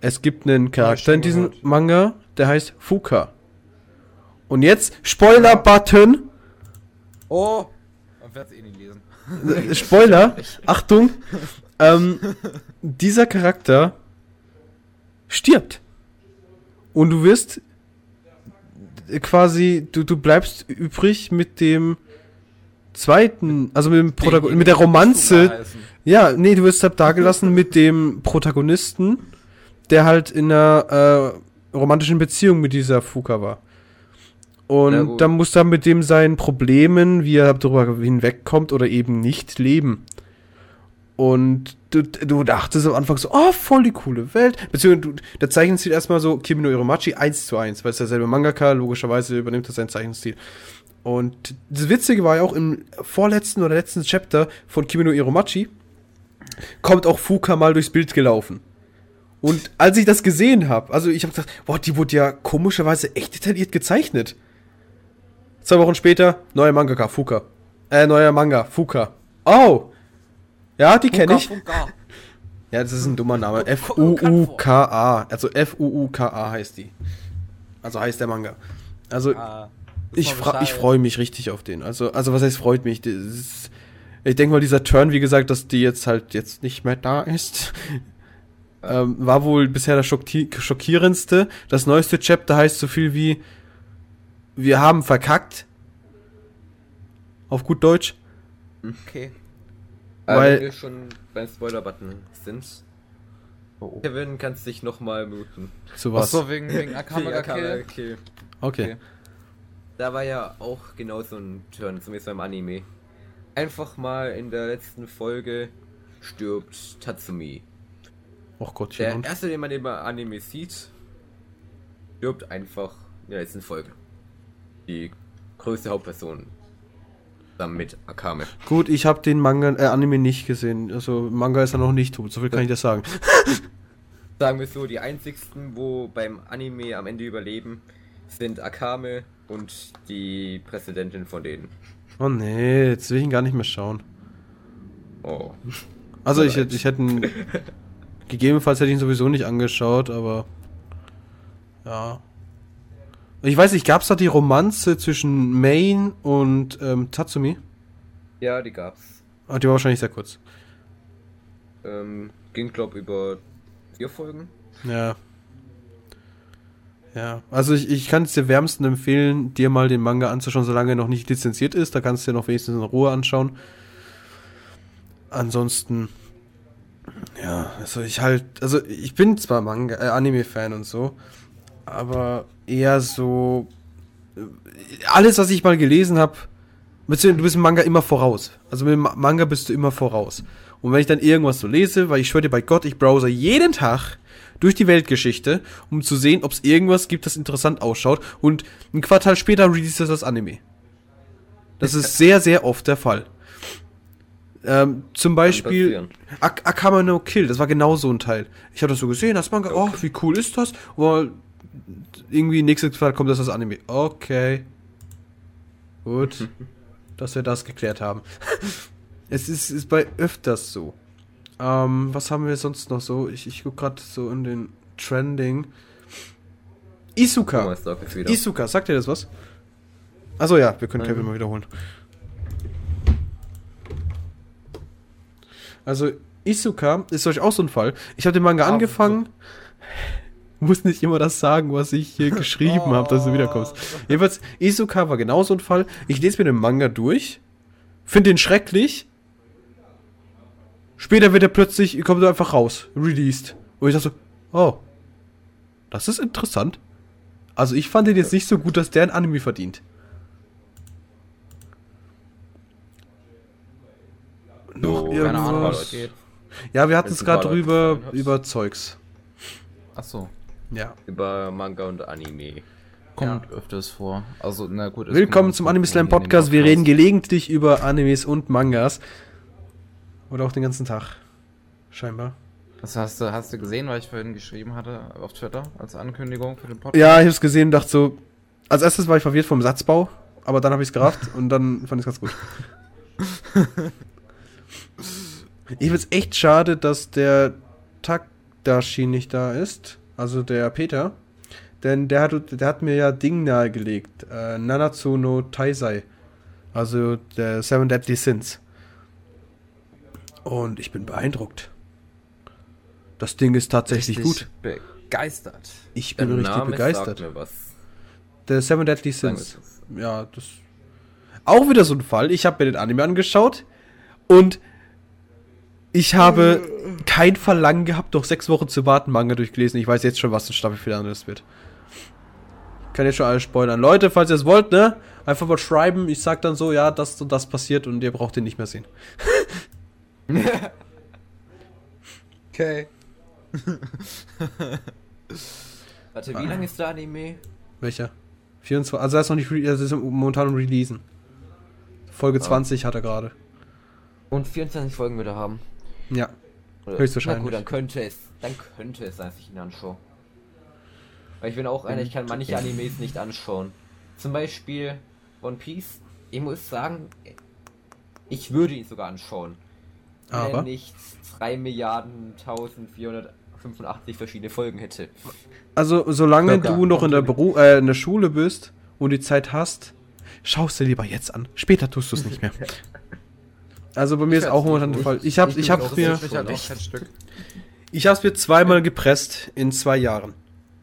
Es gibt einen Charakter in diesem. Manga, der heißt Fuka. Und jetzt, Spoiler-Button. Oh! Man wird es eh nicht lesen. Äh, Spoiler, Achtung. Ähm, dieser Charakter stirbt. Und du wirst quasi, du, du bleibst übrig mit dem zweiten, also mit dem Protagon mit der Romanze. Ja, nee, du wirst halt dagelassen mit dem Protagonisten, der halt in einer äh, romantischen Beziehung mit dieser Fuka war. Und dann muss er mit dem seinen Problemen, wie er darüber hinwegkommt oder eben nicht leben. Und du, du dachtest am Anfang so, oh, voll die coole Welt. Beziehungsweise, du, der Zeichenstil erstmal so Kimi no Iromachi 1 zu 1, weil es derselbe Mangaka, logischerweise übernimmt er seinen Zeichenstil. Und das Witzige war ja auch im vorletzten oder letzten Chapter von Kimi no Iromachi, kommt auch Fuka mal durchs Bild gelaufen. Und als ich das gesehen habe, also ich habe gedacht, boah, die wurde ja komischerweise echt detailliert gezeichnet. Zwei Wochen später, neuer Mangaka, Fuka. Äh, neuer Manga, Fuka. Oh! Ja, die kenne ich. Fuka. Ja, das ist ein dummer Name. F-U-U-K-A. Also F-U-U-K-A heißt die. Also heißt der Manga. Also Ah, ich, fra ich freue mich richtig auf den. Also, also was heißt freut mich? Ist, ich denke mal, dieser Turn, wie gesagt, dass die jetzt halt jetzt nicht mehr da ist, ähm, war wohl bisher das Schocki schockierendste. Das neueste Chapter heißt so viel wie Wir haben verkackt. Auf gut Deutsch. Okay. Aber Weil- wenn wir schon beim Spoiler-Button sind, Oh. Kevin, kannst dich nochmal muten. Zu Was was? so wegen, wegen Akame ga Kill? Kill. Okay. Da war ja auch genau so ein Turn, zumindest beim Anime. Einfach mal in der letzten Folge stirbt Tatsumi. Och Gott, Der und? erste, den man im Anime sieht, stirbt einfach in der letzten Folge. Die größte Hauptperson. Zusammen mit Akame. Gut, ich habe den Manga, äh, Anime nicht gesehen. Also Manga ist ja noch nicht tot, so viel kann ich das sagen. Sagen wir so, die einzigsten, wo beim Anime am Ende überleben, sind Akame und die Präsidentin von denen. Oh nee, jetzt will ich ihn gar nicht mehr schauen. Oh. Also ich, ich hätte ihn, gegebenenfalls hätte ich ihn sowieso nicht angeschaut, aber ja. Ich weiß nicht, gab es da die Romanze zwischen Main und ähm, Tatsumi? Ja, die gab's. Ah, die war wahrscheinlich sehr kurz. Ähm, ging, glaub über vier Folgen. Ja. Ja, also ich, ich kann es dir wärmsten empfehlen, dir mal den Manga anzuschauen, solange er noch nicht lizenziert ist. Da kannst du dir noch wenigstens in Ruhe anschauen. Ansonsten, ja, also ich halt, also ich bin zwar Manga, äh, Anime-Fan und so, aber eher so, äh, alles, was ich mal gelesen habe, du bist im Manga immer voraus. Also mit dem Ma- Manga bist du immer voraus. Und wenn ich dann irgendwas so lese, weil ich schwöre dir bei Gott, ich browse jeden Tag durch die Weltgeschichte, um zu sehen, ob es irgendwas gibt, das interessant ausschaut. Und ein Quartal später release das Anime. Das ist sehr, sehr oft der Fall. Ähm, zum Beispiel. Ak Akama no Kill, das war genau so ein Teil. Ich habe das so gesehen, das Manga, oh, wie cool ist das? Und irgendwie nächstes Quartal kommt das als Anime. Okay. Gut. dass wir das geklärt haben. es ist, ist bei öfters so. Ähm, was haben wir sonst noch so? Ich, ich guck gerade so in den Trending. Isuka. Wieder. Isuka, sagt ihr das was? Achso, ja, wir können. Kevin mal wiederholen. Also, Isuka ist euch auch so ein Fall. Ich habe den Manga Ah, angefangen. Muss nicht immer das sagen, was ich hier geschrieben habe, dass du wiederkommst. Jedenfalls, Isuka war genau so ein Fall. Ich lese mir den Manga durch, finde den schrecklich. Später wird er plötzlich, kommt er einfach raus, released. Und ich dachte so, oh, das ist interessant. Also ich fand den jetzt nicht so gut, dass der ein Anime verdient. Noch So, Keine Ahnung, irgendwas? was geht. Ja, wir hatten es gerade drüber, über Zeugs. Achso. Ja. Über Manga und Anime. Kommt öfters vor. Also, na gut. Willkommen zum Anime Slam Podcast. Wir reden gelegentlich über Animes und Mangas. Oder auch den ganzen Tag. Scheinbar. Das hast du, hast du gesehen, weil ich vorhin geschrieben hatte auf Twitter als Ankündigung für den Podcast? Ja, ich hab's gesehen und dachte so. Als erstes war ich verwirrt vom Satzbau, aber dann habe ich es gerafft und dann fand ich es ganz gut. ich find's echt schade, dass der Takdashi nicht da ist. Also der Peter. Denn der hat, der hat mir ja Ding nahegelegt. Äh, Nanatsu no Taisai. Also der Seven Deadly Sins. Und ich bin beeindruckt. Das Ding ist tatsächlich Richtig gut. Begeistert. Ich Der bin richtig Name begeistert. sagt mir was. Der Seven Deadly Sins. Ja, das. Auch wieder so ein Fall. Ich habe mir den Anime angeschaut und ich habe kein Verlangen gehabt, noch sechs Wochen zu warten, Manga durchgelesen. Ich weiß jetzt schon, was ein Staffelfinale das wird. Ich kann jetzt schon alles spoilern. Leute, falls ihr es wollt, ne? Einfach mal schreiben. Ich sag dann so, ja, das und das passiert und ihr braucht den nicht mehr sehen. Okay. Warte, wie lange ist der Anime? Welcher? 24. Also er ist noch nicht, er ist momentan am Releasen. Folge 20 hat er gerade. Und 24 Folgen wird er haben. Ja. Oder- Höchstwahrscheinlich. Na gut, dann könnte es, dann könnte es sein, dass ich ihn anschaue. Weil ich bin auch einer, ich kann manche Animes nicht anschauen. Zum Beispiel One Piece. Ich muss sagen, Ich würde ihn sogar anschauen. Wenn Aber? er nicht 3 Milliarden 1485 verschiedene Folgen hätte. Also, solange Circa. du noch in der, Beru äh, in der Schule bist und die Zeit hast, schaust du lieber jetzt an. Später tust du es nicht mehr. Also bei mir ist auch momentan der. Fall. Ich hab's, ich ich hab's mir, ich hab's mir zweimal gepresst in zwei Jahren.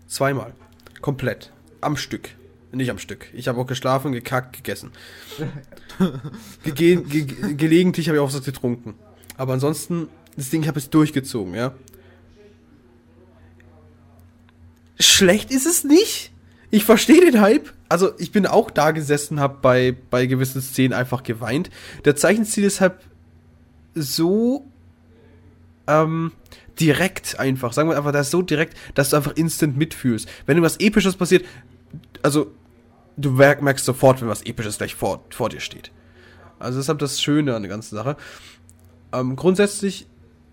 Zweimal. Komplett. Am Stück. Nicht am Stück. Ich habe auch geschlafen, gekackt, gegessen. Gege ge gelegentlich habe ich auch was getrunken. Aber ansonsten, das Ding habe ich durchgezogen, ja. Schlecht ist es nicht. Ich verstehe den Hype. Also, ich bin auch da gesessen, habe bei, bei gewissen Szenen einfach geweint. Der Zeichenstil ist halt so ähm, direkt einfach. Sagen wir einfach, das ist so direkt, dass du einfach instant mitfühlst. Wenn irgendwas Episches passiert, also du merk- merkst sofort, wenn was Episches gleich vor, vor dir steht. Also halt das Schöne an der ganzen Sache. Ähm, grundsätzlich,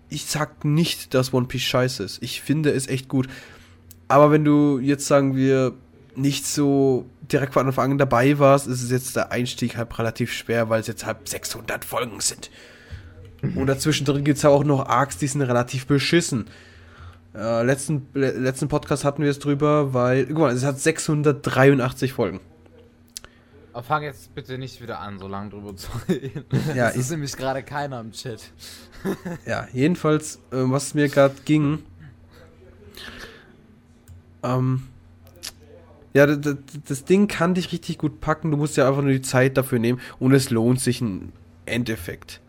ich sag nicht, dass One Piece scheiße ist. Ich finde es echt gut. Aber wenn du jetzt, sagen wir, nicht so direkt von Anfang an dabei warst, ist es jetzt der Einstieg halt relativ schwer, weil es jetzt halt 600 Folgen sind. Und dazwischen drin gibt es ja auch noch Arcs, die sind relativ beschissen. Äh, letzten, le letzten Podcast hatten wir es drüber, weil, guck mal, es hat 683 Folgen. Aber fang jetzt bitte nicht wieder an, so lange drüber zu reden. Ja, es ist nämlich gerade keiner im Chat. Ja, jedenfalls, äh, was mir gerade ging. Ähm, ja, d- d- das Ding kann dich richtig gut packen. Du musst ja einfach nur die Zeit dafür nehmen und es lohnt sich im Endeffekt.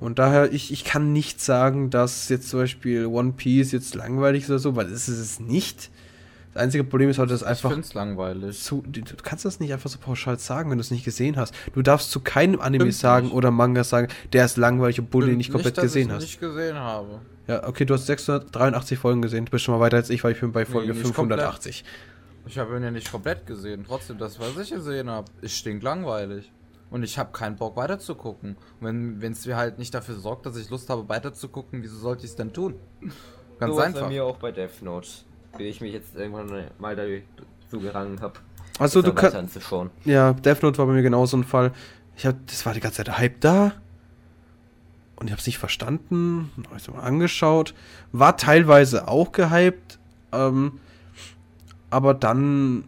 Und daher, ich, ich kann nicht sagen, dass jetzt zum Beispiel One Piece jetzt langweilig ist oder so, weil es ist es nicht. Das einzige Problem ist halt, dass Ich einfach find's langweilig. zu, du kannst das nicht einfach so pauschal sagen, wenn du es nicht gesehen hast. Du darfst zu keinem Anime Stimmt sagen nicht. oder Manga sagen, der ist langweilig, obwohl du ihn nicht komplett dass gesehen ich hast. nicht gesehen habe. Ja, okay, du hast 683 Folgen gesehen. Du bist schon mal weiter als ich, weil ich bin bei Folge nicht 580. Ich habe ihn ja nicht komplett gesehen. Trotzdem, das, was ich gesehen habe, ist stinklangweilig. Und ich habe keinen Bock weiterzugucken. Und wenn es mir halt nicht dafür sorgt, dass ich Lust habe weiterzugucken, wieso sollte ich es denn tun? Ganz so einfach. bei mir auch bei Death Note. Bis ich mich jetzt irgendwann mal dazu gerangen habe. Also du kannst. Ja, Death Note war bei mir genauso ein Fall. Ich hab, das war die ganze Zeit der Hype da. Und ich habe es nicht verstanden. Hab ich mal angeschaut. War teilweise auch gehypt. Ähm, aber dann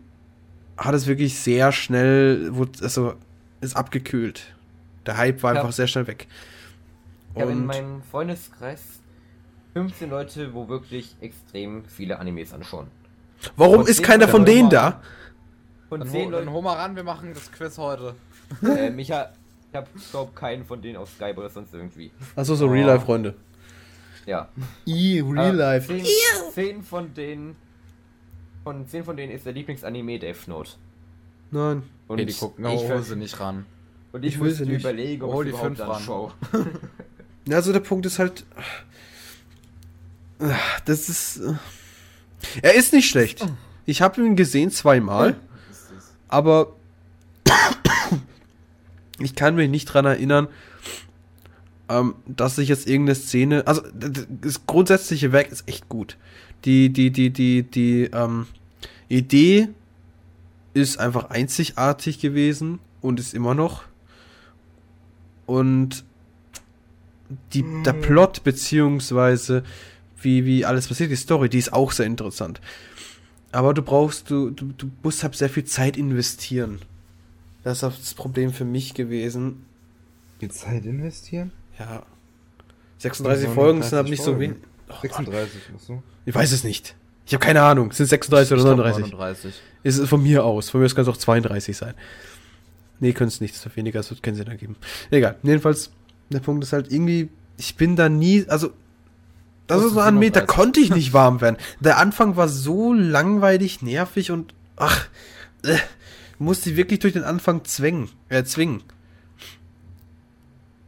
hat es wirklich sehr schnell, wurde, also ist abgekühlt. Der Hype war Ja. einfach sehr schnell weg. Ich habe in meinem Freundeskreis 15 Leute, wo wirklich extrem viele Animes anschauen. warum von ist keiner von Leuten denen da? Von Dann, 10 ho dann Leuten. hol mal ran, wir machen das Quiz heute. Ähm, ich habe, ich hab, glaub, keinen von denen auf Skype oder sonst irgendwie. Achso, so Oh. Real-Life-Freunde. Ja. I, Äh, Zehn, zehn von denen. Von 10 von denen ist der Lieblingsanime Death Note. Nein. Und Okay, die gucken, ich, hol sie nicht ran. und ich, Ich sie nicht. überlegen, ob Hol ich die überhaupt fünf ran. anschaue. Ja, also der Punkt ist halt. Das ist. Er ist nicht schlecht. Ich habe ihn gesehen zweimal, aber ich kann mich nicht dran erinnern, ähm, dass ich jetzt irgendeine Szene. Also das grundsätzliche Werk ist echt gut. Die, die, die, die, die ähm, Idee ist einfach einzigartig gewesen und ist immer noch. Und die, der Plot, beziehungsweise wie, wie alles passiert, die Story, die ist auch sehr interessant. Aber du brauchst, du, du, du musst halt sehr viel Zeit investieren. Das ist auch das Problem für mich gewesen. Die Zeit investieren? Ja. 36 39 Folgen sind halt nicht so Folgen. wenig. Oh, 36, musst du? ich weiß es nicht. Ich habe keine Ahnung. Sind 36 oder 39? 39. Ist es von mir aus. Von mir aus kann es auch 32 sein. Nee, können es nicht. Das ist weniger. Das wird keinen Sinn ergeben. Egal. Jedenfalls, der Punkt ist halt irgendwie, ich bin da nie, also, das Das ist so ein Anime, da 37. konnte ich nicht warm werden. Der Anfang war so langweilig, nervig und, ach, äh, musste wirklich durch den Anfang zwingen, äh, zwingen.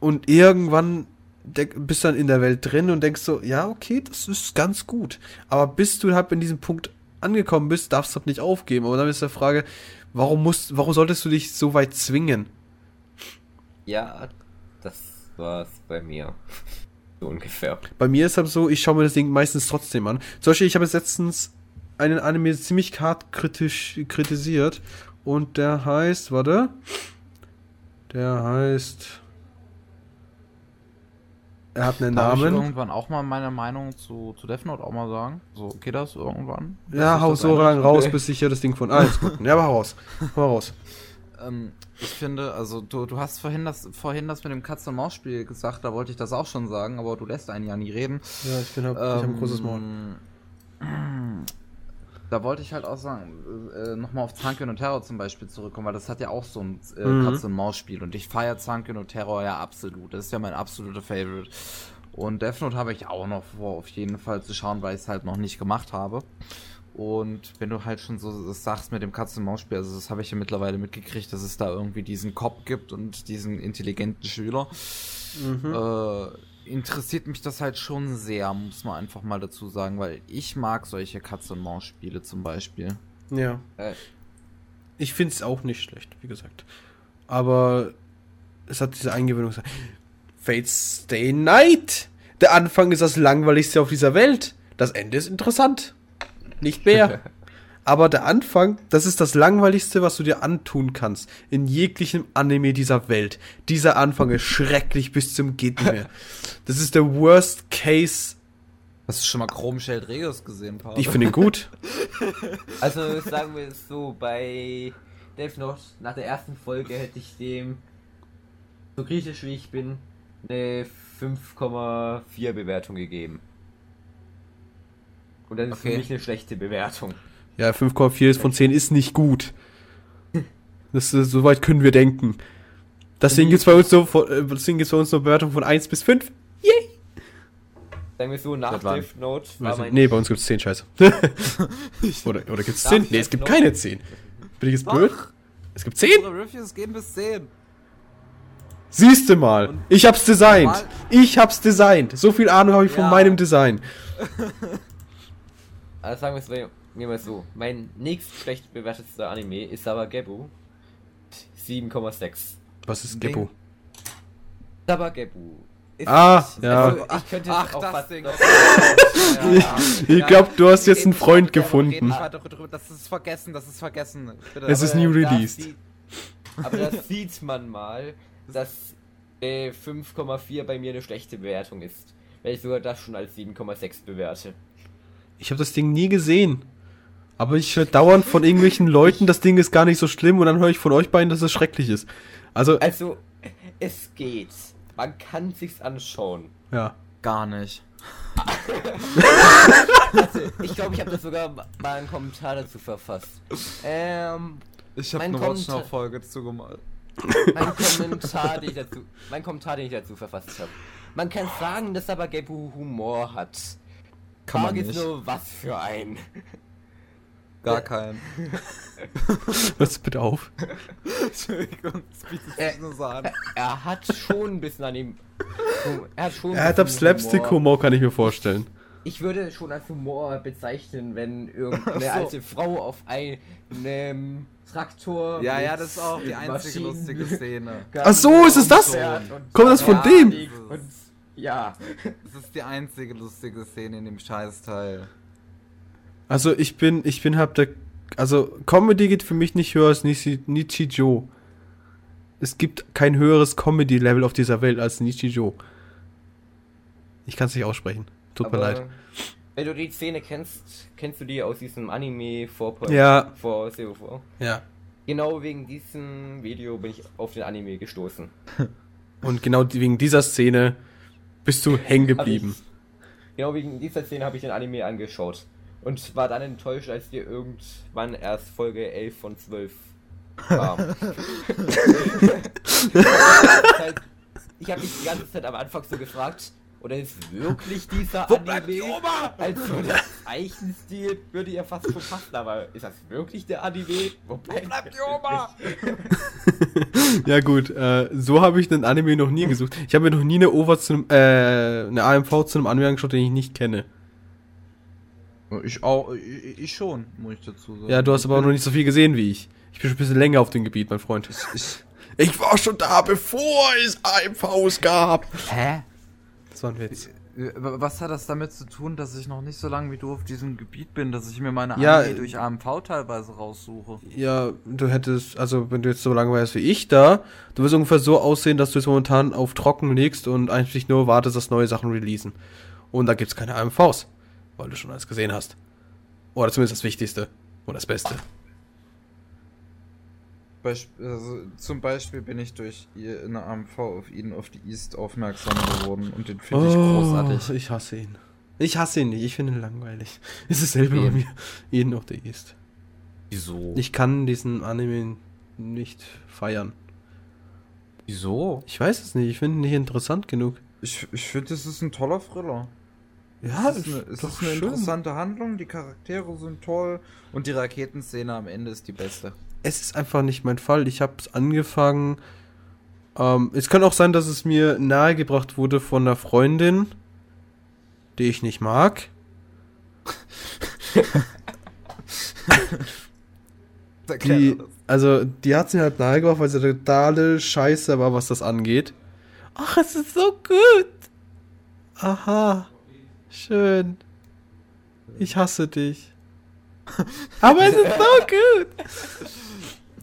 Und irgendwann bist dann in der Welt drin und denkst so, ja, okay, das ist ganz gut. Aber bis du halt in diesem Punkt angekommen bist, darfst du halt nicht aufgeben. Aber dann ist die Frage, warum musst, warum solltest du dich so weit zwingen? Ja, das war's bei mir. So ungefähr. Bei mir ist halt so, ich schaue mir das Ding meistens trotzdem an. Zum Beispiel, ich habe jetzt letztens einen Anime ziemlich hart kritisch kritisiert und der heißt, warte, der heißt Er hat einen Darf ich Namen. irgendwann auch mal meine Meinung zu, zu Death Note auch mal sagen? So, geht das irgendwann? Ja, hau ich so das lang raus, bis ich hier das Ding von. Ist gut. Ja, aber hau raus. Hau raus. Ähm, ich finde, also du, du hast vorhin das, vorhin das mit dem Katz-und-Maus-Spiel gesagt, da wollte ich das auch schon sagen, aber du lässt einen ja nie reden. Ja, ich bin hab, ich hab ein großes Maul. Da wollte ich halt auch sagen, äh, nochmal auf Zanken und Terror zum Beispiel zurückkommen, weil das hat ja auch so ein äh, Mhm. Katz-und-Maus-Spiel und ich feiere Zanken und Terror ja absolut. Das ist ja mein absoluter Favorite. Und Death Note habe ich auch noch vor, auf jeden Fall zu schauen, weil ich es halt noch nicht gemacht habe. Und wenn du halt schon so das sagst mit dem Katz-und-Maus-Spiel, also das habe ich ja mittlerweile mitgekriegt, dass es da irgendwie diesen Cop gibt und diesen intelligenten Schüler. Mhm. Äh, interessiert mich das halt schon sehr, muss man einfach mal dazu sagen, weil ich mag solche Katz-und-Maus-Spiele zum Beispiel. Ja. Äh, Ich finde es auch nicht schlecht, wie gesagt. Aber es hat diese Eingewöhnung. Fates Stay Night. Der Anfang ist das langweiligste auf dieser Welt. Das Ende ist interessant. Nicht mehr. Aber der Anfang, das ist das langweiligste, was du dir antun kannst. In jeglichem Anime dieser Welt. Dieser Anfang ist schrecklich bis zum geht nicht mehr. Das ist der Worst Case. Hast du schon mal Chrome Shelled Regus gesehen, Paul? Ich finde ihn gut. Also sagen wir es so, bei Death Note nach der ersten Folge hätte ich dem, so kritisch wie ich bin, eine 5,4 Bewertung gegeben. Und das ist Okay. für mich eine schlechte Bewertung. Ja, 5,4 ist von 10 ist nicht gut. Das, ist- so weit können wir denken. Deswegen gibt's bei uns so, von- äh, deswegen gibt's bei uns eine Bewertung von 1 bis 5. Sagen wir so, nach? Death Note war mein nee, bei uns gibt's 10 Scheiße. oder, oder gibt's 10? Nee, es gibt keine 10. Bin ich jetzt blöd? Es gibt 10? Unsere Reviews gehen bis 10. Siehste mal. Ich hab's designt. Mal- Ich hab's designt. So viel Ahnung habe ich von Ja. meinem Design. Also sagen wir es mir mal so. Mein nächst schlecht bewertetster Anime ist Sabagebu. 7,6. Was ist. Geppo? Sabagebu. ist- Ah, ja. Also, ich könnte Ach, auch das Ding. noch- Ich glaube, du hast jetzt einen Freund gefunden. drüber. Das ist vergessen, das ist vergessen. Bitte. Es ist Aber new released. sieht- Aber das sieht man mal, dass äh, 5,4 bei mir eine schlechte Bewertung ist. Weil ich sogar das schon als 7,6 bewerte. Ich habe das Ding nie gesehen. Aber ich höre dauernd von irgendwelchen Leuten, das Ding ist gar nicht so schlimm und dann höre ich von euch beiden, dass es schrecklich ist. Also, Also, es geht. Man kann sich's anschauen. ja. Gar nicht. Also, ich glaube, ich habe das sogar mal einen Kommentar dazu verfasst. Ähm, Ich habe Mein eine Watchnow-Folge zugemalt. mein Kommentar, den ich dazu, mein Kommentar, den ich dazu verfasst habe. Man kann sagen, dass aber Gebu Humor hat. Kann man Frage ist nicht. nur, was für ein. Gar keinen. Hörst du bitte auf? Entschuldigung, das bietet sich nur so an. Er hat schon ein bisschen an dem. Er hat schon. ein Er hat ab Slapstick-Humor, kann ich mir vorstellen. Ich würde schon als Humor bezeichnen, wenn irgendeine so. alte Frau auf einem Traktor. Ja, mit ja, das ist auch die einzige Maschinen- lustige Szene. Ach so, ist es das? Kommt das von ja, dem? Und, ja. Das ist die einzige lustige Szene in dem Scheißteil. Also ich bin, ich bin hab der, also Comedy geht für mich nicht höher als Nishi, Nichijou. Es gibt kein höheres Comedy-Level auf dieser Welt als Nichijou. Ich kann es nicht aussprechen. Tut mir Aber leid. Wenn du die Szene kennst, kennst du die aus diesem Anime vor Ja. vor COV. Ja. Genau wegen diesem Video bin ich auf den Anime gestoßen. Und genau wegen dieser Szene bist du hängen geblieben. Ich, genau wegen dieser Szene habe ich den Anime angeschaut. Und war dann enttäuscht, als dir irgendwann erst Folge 11 von 12 kam. Ich habe mich die ganze Zeit am Anfang so gefragt, oder ist wirklich dieser Wo bleibt Anime? die Oma? Also der Zeichenstil würde ja fast schon passen, aber ist das wirklich der Anime? Wo bleibt, Bleibt die Oma? Ja gut, äh, so habe ich einen Anime noch nie gesucht. Ich habe mir noch nie eine OVA zu einem, äh, eine AMV zu einem Anime angeschaut, den ich nicht kenne. Ich auch, ich, ich schon, muss ich dazu sagen. Ja, du hast aber auch noch nicht so viel gesehen wie ich. Ich bin schon ein bisschen länger auf dem Gebiet, mein Freund. Ich war schon da, bevor es AMVs gab. Hä? Das war ein Witz. Was hat das damit zu tun, dass ich noch nicht so lange wie du auf diesem Gebiet bin, dass ich mir meine Ja, Anime äh, durch AMV teilweise raussuche? Ja, du hättest, also wenn du jetzt so lange wärst wie ich da, du wirst ungefähr so aussehen, dass du jetzt momentan auf trocken legst und eigentlich nur wartest, dass neue Sachen releasen. Und da gibt's keine AMVs, weil du schon alles gesehen hast. Oder zumindest das Wichtigste. Oder das Beste. Beisp also, zum Beispiel bin ich durch ihr in der AMV auf ihn auf die East aufmerksam geworden und den finde ich großartig. Oh, ich hasse ihn. Ich hasse ihn nicht, ich finde ihn langweilig. Ist dasselbe bei mir. Jeden auf der East. Wieso? Ich kann diesen Anime nicht feiern. Wieso? Ich weiß es nicht, ich finde ihn nicht interessant genug. Ich, ich finde, es ist ein toller Thriller. Ja, es ist eine, es doch ist eine interessante Handlung, die Charaktere sind toll und die Raketenszene am Ende ist die beste. es ist einfach nicht mein Fall. Ich habe es angefangen. Ähm, es kann auch sein, dass es mir nahegebracht wurde von einer Freundin, die ich nicht mag. Die, also, die hat es mir halt nahegebracht, weil sie totale Scheiße war, was das angeht. Ach, es ist so gut. Aha. Schön. Ich hasse dich. Aber es ist so gut.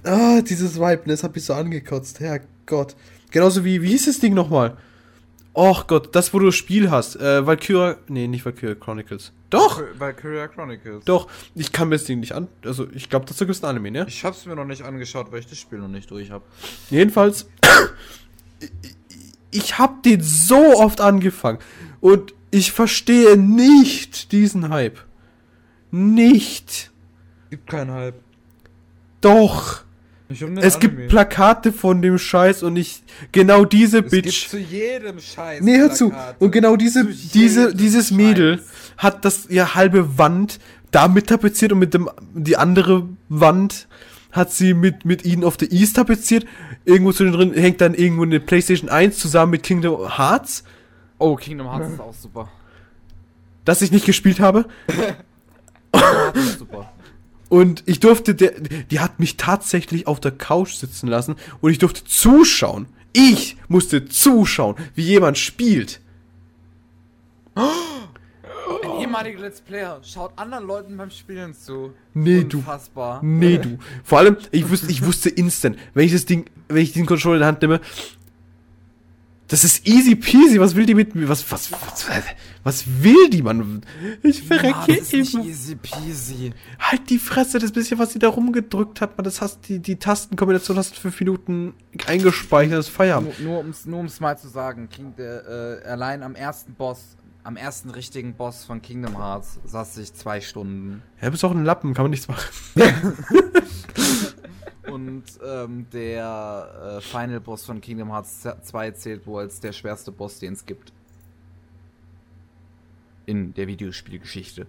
Ah, dieses Vibe, das hat mich so angekotzt. Herrgott. Genauso wie, wie hieß das Ding nochmal? Och Gott, das, wo du das Spiel hast. Äh, Valkyria. Nee, nicht Valkyria Chronicles. Doch! Valkyria Chronicles. Doch, ich kann mir das Ding nicht an. Also, ich glaube, dazu gibt es ein Anime, ne? Ich hab's mir noch nicht angeschaut, weil ich das Spiel noch nicht durch hab. Jedenfalls, ich habe den so oft angefangen und ich verstehe nicht diesen Hype. Nicht. Gibt keinen Hype. Doch. Um Es Anime. gibt Plakate von dem Scheiß und ich genau diese Es gibt Bitch. zu jedem Scheiß. Nee, hör zu. Und genau diese, diese, dieses Scheiß. Mädel hat das ihr halbe Wand damit tapeziert und mit dem die andere Wand hat sie mit mit ihnen auf der East tapeziert. Irgendwo zu drin hängt dann irgendwo eine PlayStation 1 zusammen mit Kingdom Hearts, Oh, Kingdom Hearts ist auch super. das ich nicht gespielt habe. Super. Und ich durfte, der, die hat mich tatsächlich auf der Couch sitzen lassen und ich durfte zuschauen. Ich musste zuschauen, wie jemand spielt. Ein ehemaliger Let's Player schaut anderen Leuten beim Spielen zu. Nee, du. Unfassbar. Nee, du. Vor allem, ich wusste, ich wusste instant, wenn ich das Ding, wenn ich den Controller in der Hand nehme, das ist easy peasy. Was will die mit mir? Was, was, was, was will die, Mann? Ich Ja, verrecke das ist nicht immer. easy peasy. Halt die Fresse, das bisschen, was sie da rumgedrückt hat, man, das hast, die, die Tastenkombination hast du fünf Minuten eingespeichert, das Feierabend. Nur, nur um es nur um's mal zu sagen, King, der, äh, allein am ersten Boss, am ersten richtigen Boss von Kingdom Hearts saß ich zwei Stunden. Ja, bist auch ein Lappen, kann man nichts machen. Und ähm, der äh, Final Boss von Kingdom Hearts 2 zählt wohl als der schwerste Boss, den es gibt. In der Videospielgeschichte.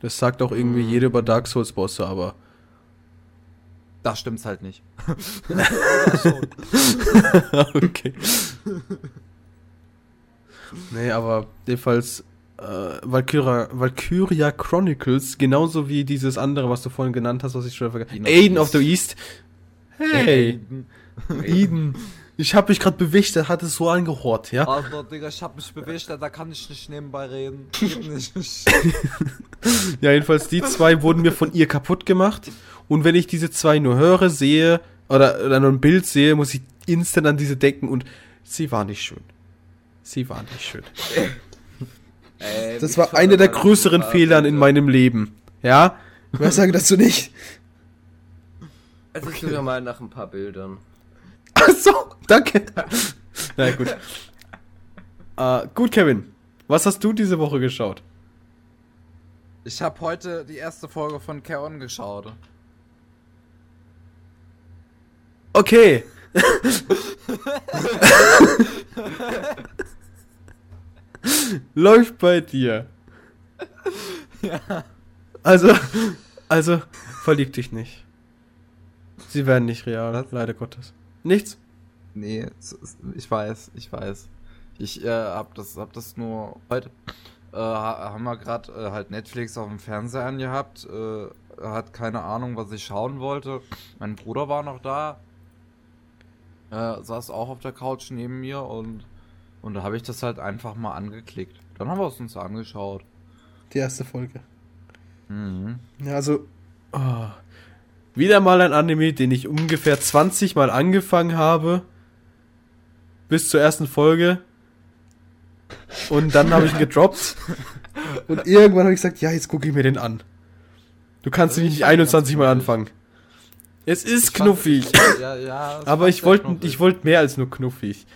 Das sagt auch irgendwie jeder über Dark Souls Bosse, aber. Da stimmt's halt nicht. okay. nee, aber jedenfalls äh, Valkyria, Valkyria Chronicles, genauso wie dieses andere, was du vorhin genannt hast, was ich schon vergessen Eden Aiden of the East. Hey, Eden. Ich hab mich gerade bewegt, der hat es so angehort, ja? Alter, Digga, ich hab mich bewegt, da kann ich nicht nebenbei reden. Ja, jedenfalls die zwei wurden mir von ihr kaputt gemacht. Und wenn ich diese zwei nur höre, sehe, oder, oder nur ein Bild sehe, muss ich instant an diese denken und sie war nicht schön. Sie war nicht schön. Ähm, Das war einer der größeren Fehlern in meinem Leben. Ja? Was sagen dazu nicht? Also ich suche mal nach ein paar Bildern. Ach so, danke. Na gut. Äh, gut, Kevin. Was hast du diese Woche geschaut? Ich hab heute die erste Folge von K-On! geschaut. Okay. Läuft bei dir. Ja. Also, also, verlieb dich nicht. Sie werden nicht real, Was? leider Gottes. Nichts? Nee, ich weiß, ich weiß. Ich äh, hab das, hab das nur heute. Äh, ha- haben wir gerade äh, halt Netflix auf dem Fernseher angehabt. Äh, hat keine Ahnung, was ich schauen wollte. Mein Bruder war noch da. Äh, saß auch auf der Couch neben mir und Und da habe ich das halt einfach mal angeklickt. Dann haben wir es uns angeschaut. Die erste Folge. Mhm. Ja, also. oh. Wieder mal ein Anime, den ich ungefähr 20 Mal angefangen habe. Bis zur ersten Folge. Und dann habe ich ihn gedroppt. Und irgendwann habe ich gesagt, ja, jetzt gucke ich mir den an. Du kannst ihn ich nicht fand ihn 21 Mal anfangen. Es ist Ich fand- knuffig. Ja, ja. es Aber ich wollte ich wollte mehr als nur knuffig.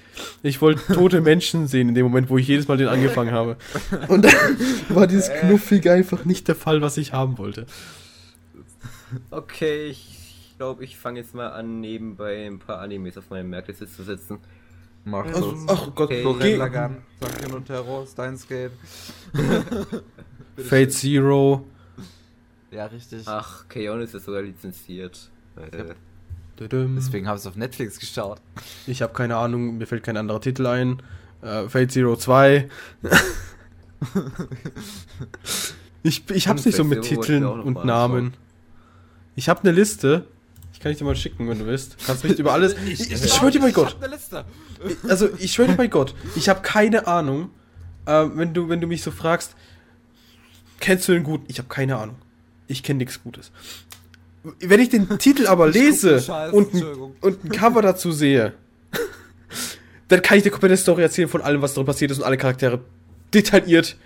Ich wollte tote Menschen sehen in dem Moment, wo ich jedes Mal den angefangen habe. Und dann war dieses Knuffige einfach nicht der Fall, was ich haben wollte. Okay, ich glaube, ich fange jetzt mal an, nebenbei ein paar Animes auf meine Merkliste zu setzen. Mach Also, das. ach Gott, Okay. Geh, Lagann, Sunken und Terror, Steins Gate. Fate Zero. Ja, richtig. Ach, K-On! ist ja sogar lizenziert. Äh. Deswegen habe ich es auf Netflix geschaut. Ich habe keine Ahnung, mir fällt kein anderer Titel ein. Äh, Fate Zero 2. ich ich hab's Und nicht so mit Zero Titeln ich und Namen. Ich habe eine Liste. Ich kann ich dir mal schicken, wenn du willst. Kannst mich über alles. Ich, ich, schwör dir bei Gott. Liste. Also, ich schwör dir bei Gott. Ich habe keine Ahnung. Äh, wenn, du, wenn du mich so fragst, kennst du den gut? Ich habe keine Ahnung. Ich kenne nichts Gutes. Wenn ich den Titel aber lese und, ein, und ein Cover dazu sehe, dann kann ich dir komplette Story erzählen von allem, was drin passiert ist und alle Charaktere detailliert.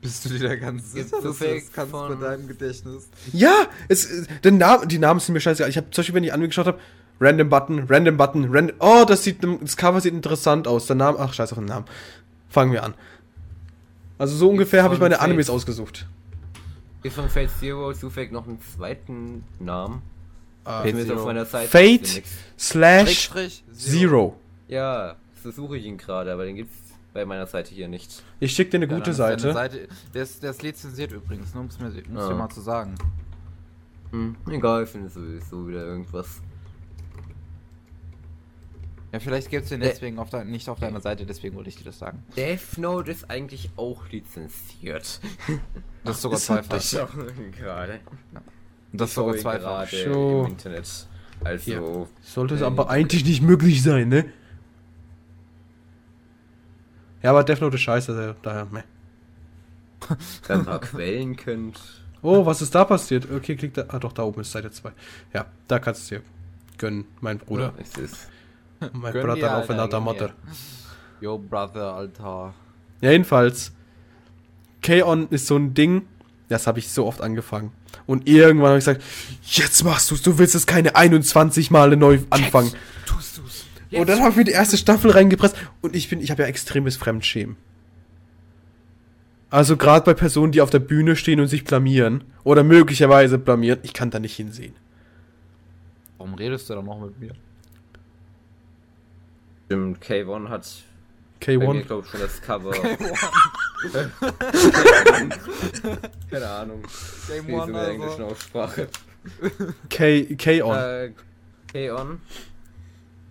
Bist du dir- da ganz sicher, dass du das kannst von- deinem Gedächtnis? Ja, es, der Name, die Namen sind mir scheißegal. Ich habe zum Beispiel, wenn ich angeschaut habe, Random Button, Random Button, Random. Oh, das sieht, das Cover sieht interessant aus. Der Name, ach scheiß auf den Namen. Fangen wir an. Also so ungefähr habe ich meine Animes ausgesucht. Ist von Fate Zero zufällig noch einen zweiten Namen? Ist mir Zero. auf meiner Seite Fate slash Zero. Ja, so suche ich ihn gerade, aber den gibt's bei meiner Seite hier nicht. Ich schicke dir eine Ja, gute Seite. Seite. Der ist, der ist lizenziert übrigens, nur um es mir, Ah. mal zu sagen. Hm, egal, ich finde sowieso wieder irgendwas. Ja, vielleicht gibt es den deswegen auf nicht auf deiner Seite, deswegen wollte ich dir das sagen. Death Note ist eigentlich auch lizenziert. Das ist sogar ist zweifach. Ich auch gerade. Das ist sogar zweifach. im Internet. Also, Sollte es aber eigentlich nicht möglich sein, ne? Ja, aber Death Note ist scheiße, also daher, meh. wenn ihr ein paar Quellen könnt. Oh, was ist da passiert? Okay, klick da. Ah, doch, da oben ist Seite 2. Ja, da kannst du dir gönnen, mein Bruder. Ja, es ist. Mein Gönn Bruder dir, auf Alter, Mutter. Yo, Brother, Alter. Ja, jedenfalls. K-On ist so ein Ding, das habe ich so oft angefangen. Und irgendwann habe ich gesagt, jetzt machst du's, du willst es keine 21 Male neu anfangen. Tust du's. Und dann habe ich mir die erste Staffel reingepresst und ich bin, ich habe ja extremes Fremdschämen. Also gerade bei Personen, die auf der Bühne stehen und sich blamieren oder möglicherweise blamieren, ich kann da nicht hinsehen. Warum redest du dann noch mit mir? Stimmt, K1 hat bei mir, K1. glaube ich, schon das Cover. Keine Ahnung. Game Wie so One, mit der englischen also. Aussprache. K, K-On. Äh, K-On.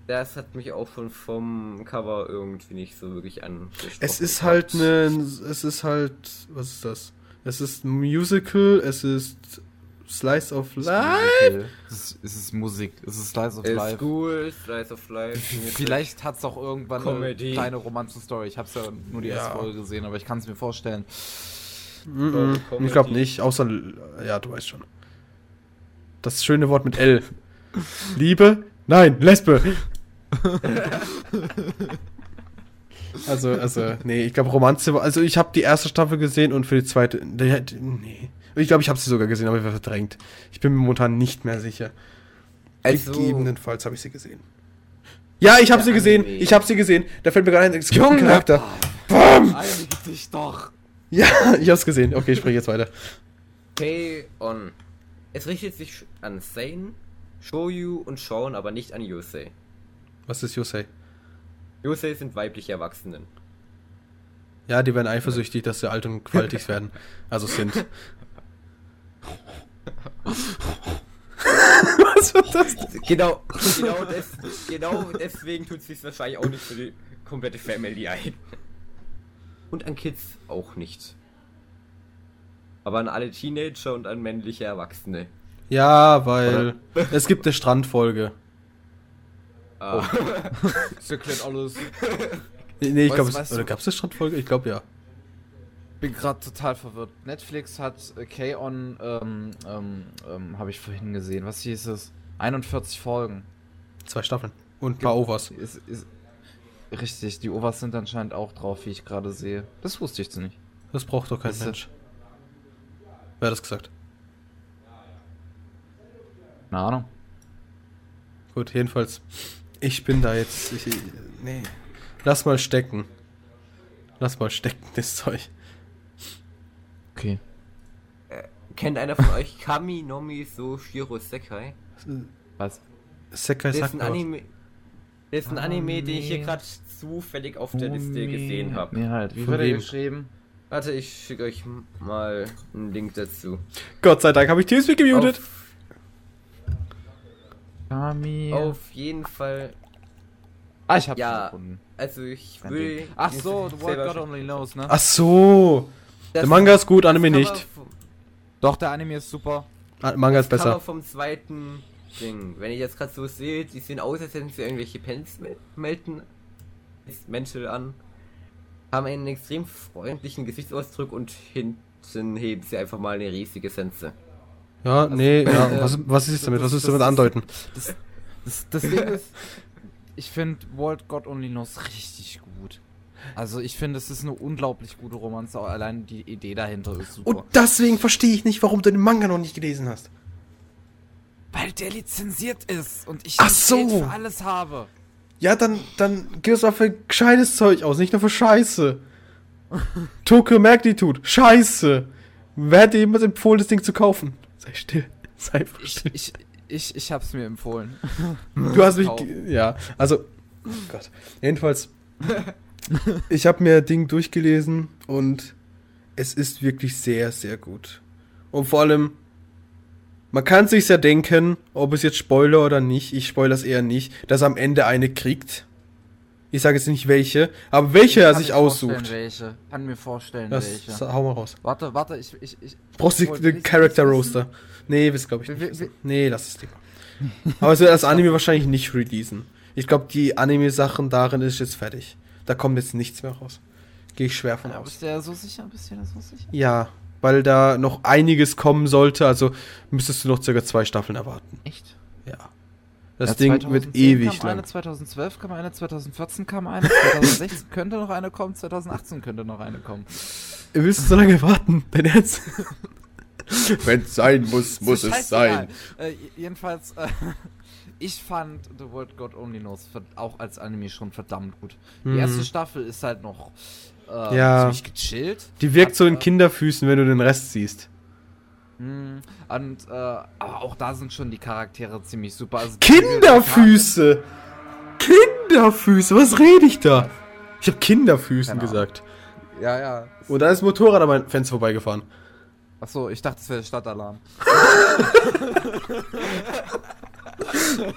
Das hat mich auch schon vom Cover irgendwie nicht so wirklich angesprochen. Es ist halt ne, es ist halt, was ist das? Es ist ein Musical, es ist Slice of Life. Es ist, es ist Musik, es ist Slice of Ist Life. cool, Slice of Life. Vielleicht hat es auch irgendwann Comedy. eine kleine Romanzen-Story. Ich habe es ja nur die erste Ja. Folge gesehen, aber ich kann es mir vorstellen. Mhm. Comedy. Ich glaube nicht, außer, ja, du weißt schon. Das schöne Wort mit L. Liebe? Nein, Lesbe. also, also, nee, ich glaube Romanze, war- also ich habe die erste Staffel gesehen und für die zweite, nee. Ich glaube, ich habe sie sogar gesehen, aber ich war verdrängt. Ich bin mir momentan nicht mehr sicher. Also, Gegebenenfalls habe ich sie gesehen. Ja, ich habe sie gesehen. Anime. Ich habe sie gesehen. Da fällt mir gerade ein, Junge! Charakter. Bam! Einige dich doch! Ja, ich habe es gesehen. Okay, ich spreche jetzt weiter. K-On. Es richtet sich an Sane, Shoyu und Sean, aber nicht an Yusei. Was ist Yosei? Yusei sind weibliche Erwachsenen. Ja, die werden eifersüchtig, dass sie alt und gewaltig werden. Also sind. Was war das? denn? Genau, genau, des, genau deswegen tut sich wahrscheinlich auch nicht für die komplette Family ein. Und an Kids auch nicht. Aber an alle Teenager und an männliche Erwachsene. Ja, weil es gibt eine Strandfolge. Ah, Das erklärt alles. Nee, ich glaube, oder gab es eine Strandfolge? Ich glaube ja. Bin gerade total verwirrt. Netflix hat äh, K-On, ähm, ähm, ähm, habe ich vorhin gesehen. Was hieß es? 41 Folgen. Zwei Staffeln. Und ein paar Overs. Ist, ist, richtig, die Overs sind anscheinend auch drauf, wie ich gerade sehe. Das wusste ich so nicht. Das braucht doch kein Ist- Mensch. Wer hat das gesagt? Keine Ahnung. Gut, jedenfalls. Ich bin da jetzt. Ich, nee. Lass mal stecken. Lass mal stecken, das Zeug. Okay. Kennt einer von euch Kami Nomi So Shiro Sekai? Was? Sekai Das ist ein. Anime. Das ist ein Anime, den ich hier gerade zufällig auf der Liste gesehen habe. Nee, halt. Wie wird er geschrieben? Warte, ich schicke euch mal einen Link dazu. Gott sei Dank habe ich Teamspeak gemutet. Auf, Kami. auf jeden Fall. Ah, ich hab's Ja. gefunden. Also ich will. Ach so, the world God only knows, ne? Ach so. Der Manga ist gut, Anime nicht. Doch, der Anime ist super. Ah, Manga ist Das Cover besser. vom zweiten Ding. Wenn ihr jetzt gerade so seht, die sehen aus, als hätten sie irgendwelche Pens melden. Mäntel an. Haben einen extrem freundlichen Gesichtsausdruck und hinten heben sie einfach mal eine riesige Sense. Ja, nee, ja. äh, Was, was ist damit? Was willst du damit andeuten? Das, das, das Ding ist, ich finde World God Only Knows richtig gut. Also ich finde, es ist eine unglaublich gute Romanze, allein die Idee dahinter ist super. Und deswegen verstehe ich nicht, warum du den Manga noch nicht gelesen hast. Weil der lizenziert ist und ich Ach so. Geld für alles habe. Ja, dann, dann gib es mal für gescheites Zeug aus, nicht nur für Scheiße. Tokyo Magnitude, Scheiße. Wer hat dir jemals empfohlen, das Ding zu kaufen? Sei still. Sei einfach Ich, still. ich, ich, ich hab's mir empfohlen. Du hast mich. Ja, also. Oh Gott. Jedenfalls. ich habe mir Ding durchgelesen und es ist wirklich sehr, sehr gut. Und vor allem, man kann sich ja denken, ob es jetzt Spoiler oder nicht, ich spoilere es eher nicht, dass am Ende eine kriegt. Ich sage jetzt nicht welche, aber welche er sich aussucht. Welche. Kann mir vorstellen, Das, welche. hau mal raus. Warte, warte, ich, ich, ich. Brauchst du den willst- Character willst Roaster? Nee, das glaube ich nicht. wir- wissen. Nee, lass es lieber. Aber es wird das Anime wahrscheinlich nicht releasen. Ich glaube, die Anime-Sachen darin ist jetzt fertig. Da kommt jetzt nichts mehr raus. Gehe ich schwer von Ja, aus. bist du ja so sicher? Bist du ja so sicher? Ja, weil da noch einiges kommen sollte. Also müsstest du noch circa zwei Staffeln erwarten. Echt? Ja. Das Ja, Ding 2010 wird kam ewig eine, lang. 2012 kam eine, 2014 kam eine, 2016 könnte noch eine kommen, 2018 könnte noch eine kommen. Willst du so lange warten? Dein Ernst? Wenn es sein muss, muss es sein. Äh, jedenfalls, äh, ich fand The World God Only Knows auch als Anime schon verdammt gut. Die Mhm. erste Staffel ist halt noch äh, Ja. ziemlich gechillt. Die wirkt Hat, so in äh, Kinderfüßen, wenn du den Rest siehst. mh, Und, äh, aber auch da sind schon die Charaktere ziemlich super. Also Kinderfüße! Kinderfüße, was rede ich da? Ich habe Kinderfüßen Keine gesagt. Ja, ja. Und da ist ein Motorrad an meinem Fenster vorbeigefahren. Achso, ich dachte, es wäre der Stadtalarm.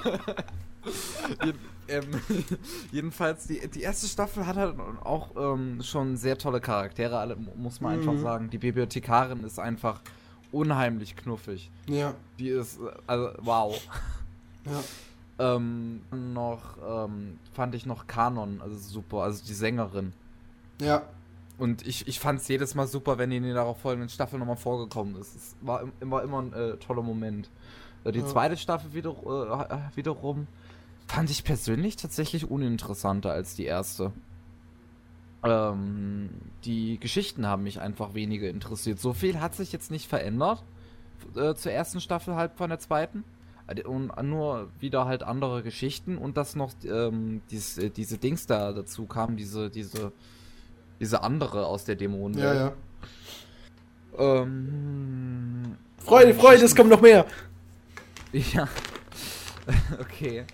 Ähm, jedenfalls, die, die erste Staffel hat halt auch ähm, schon sehr tolle Charaktere, alle, mu- muss man einfach Mhm. sagen. Die Bibliothekarin ist einfach unheimlich knuffig. Ja. Die ist, also, wow. Ja. Ähm, noch, ähm, fand ich noch Kanon, also super, also die Sängerin. Ja. Und ich, ich fand es jedes Mal super, wenn die in den darauf folgenden Staffel nochmal vorgekommen ist. Es war im- immer, immer ein äh, toller Moment. Die zweite Staffel wieder, äh, wiederum fand ich persönlich tatsächlich uninteressanter als die erste. Ähm, die Geschichten haben mich einfach weniger interessiert. So viel hat sich jetzt nicht verändert äh, zur ersten Staffel halb von der zweiten. Äh, Und nur wieder halt andere Geschichten und dass noch ähm, dies, äh, diese Dings da dazu kamen, diese, diese, diese andere aus der Dämonenwelt. Ja, ja. Ähm, Freunde, Freunde, es kommt noch mehr. Ja. okay.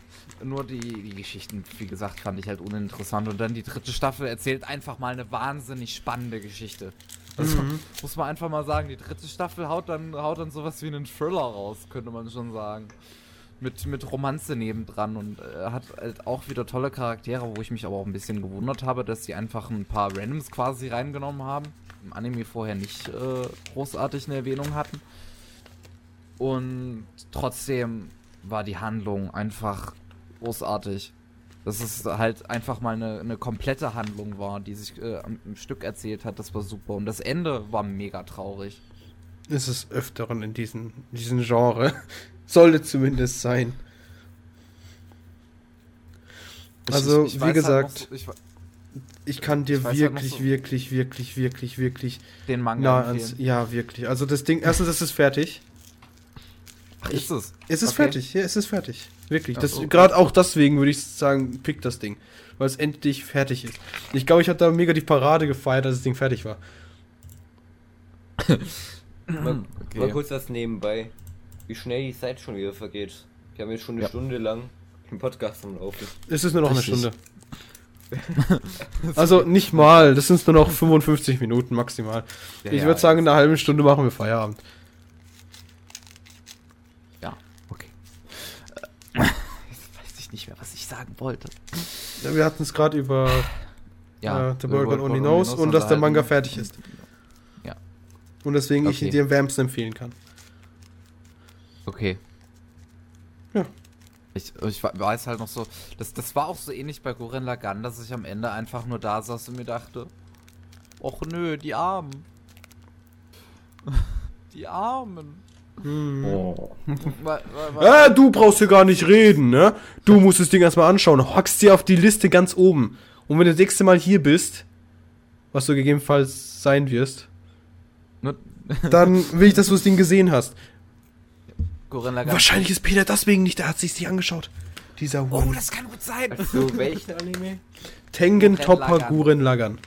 Nur die, die Geschichten, wie gesagt, fand ich halt uninteressant. Und dann die dritte Staffel erzählt einfach mal eine wahnsinnig spannende Geschichte. Also, Mhm. muss man einfach mal sagen, die dritte Staffel haut dann, haut dann sowas wie einen Thriller raus, könnte man schon sagen. Mit, mit Romanze nebendran und äh, hat halt auch wieder tolle Charaktere, wo ich mich aber auch ein bisschen gewundert habe, dass sie einfach ein paar Randoms quasi reingenommen haben. Im Anime vorher nicht äh, großartig eine Erwähnung hatten. Und trotzdem war die Handlung einfach großartig. Dass es halt einfach mal eine, eine komplette Handlung war, die sich äh, am, im Stück erzählt hat. Das war super. Und das Ende war mega traurig. Ist es öfteren in diesem, diesem Genre. Sollte zumindest sein. Also, Ich- ich wie weiß halt gesagt, noch ich, ich kann dir halt wirklich, so- wirklich, wirklich, wirklich, wirklich den Manga empfehlen. ans. Ja, wirklich. Also das Ding, erstens, es ist fertig. Ach, ist es? Es ist Okay. fertig, ja, es ist fertig. Wirklich. Das, so. Gerade auch deswegen würde ich sagen, pick das Ding. Weil es endlich fertig ist. Ich glaube, ich habe da mega die Parade gefeiert, als das Ding fertig war. Mal, Okay. mal kurz das nebenbei. Wie schnell die Zeit schon wieder vergeht. Wir haben jetzt schon eine Ja. Stunde lang den Podcast am Laufen. Es ist nur noch Richtig. eine Stunde. also nicht mal, das sind nur noch 55 Minuten maximal. Ja, ich ja, würde sagen, in einer halben Stunde machen wir Feierabend. Ja, okay. Äh, Jetzt weiß ich nicht mehr, was ich sagen wollte. Ja, wir hatten es gerade über äh, The World Only Knows und dass der Manga fertig ist. Ja. Und deswegen Okay. ich dir wärmsten empfehlen kann. Okay. Ja. Ich, ich weiß halt noch so, das, das war auch so ähnlich bei Gurren Lagann, dass ich am Ende einfach nur da saß und mir dachte, och nö, die Armen. Die Armen. Hm. Oh. Äh, du brauchst hier gar nicht reden, ne? Du musst das Ding erstmal anschauen. Hockst dir auf die Liste ganz oben. Und wenn du das nächste Mal hier bist, was du gegebenenfalls sein wirst, dann will ich, dass du das Ding gesehen hast. Wahrscheinlich ist Peter deswegen nicht, der hat sich nicht angeschaut. Dieser Oh, One. das kann gut sein. Also, welchen Anime? Tengen Lagann. Guren Lagern.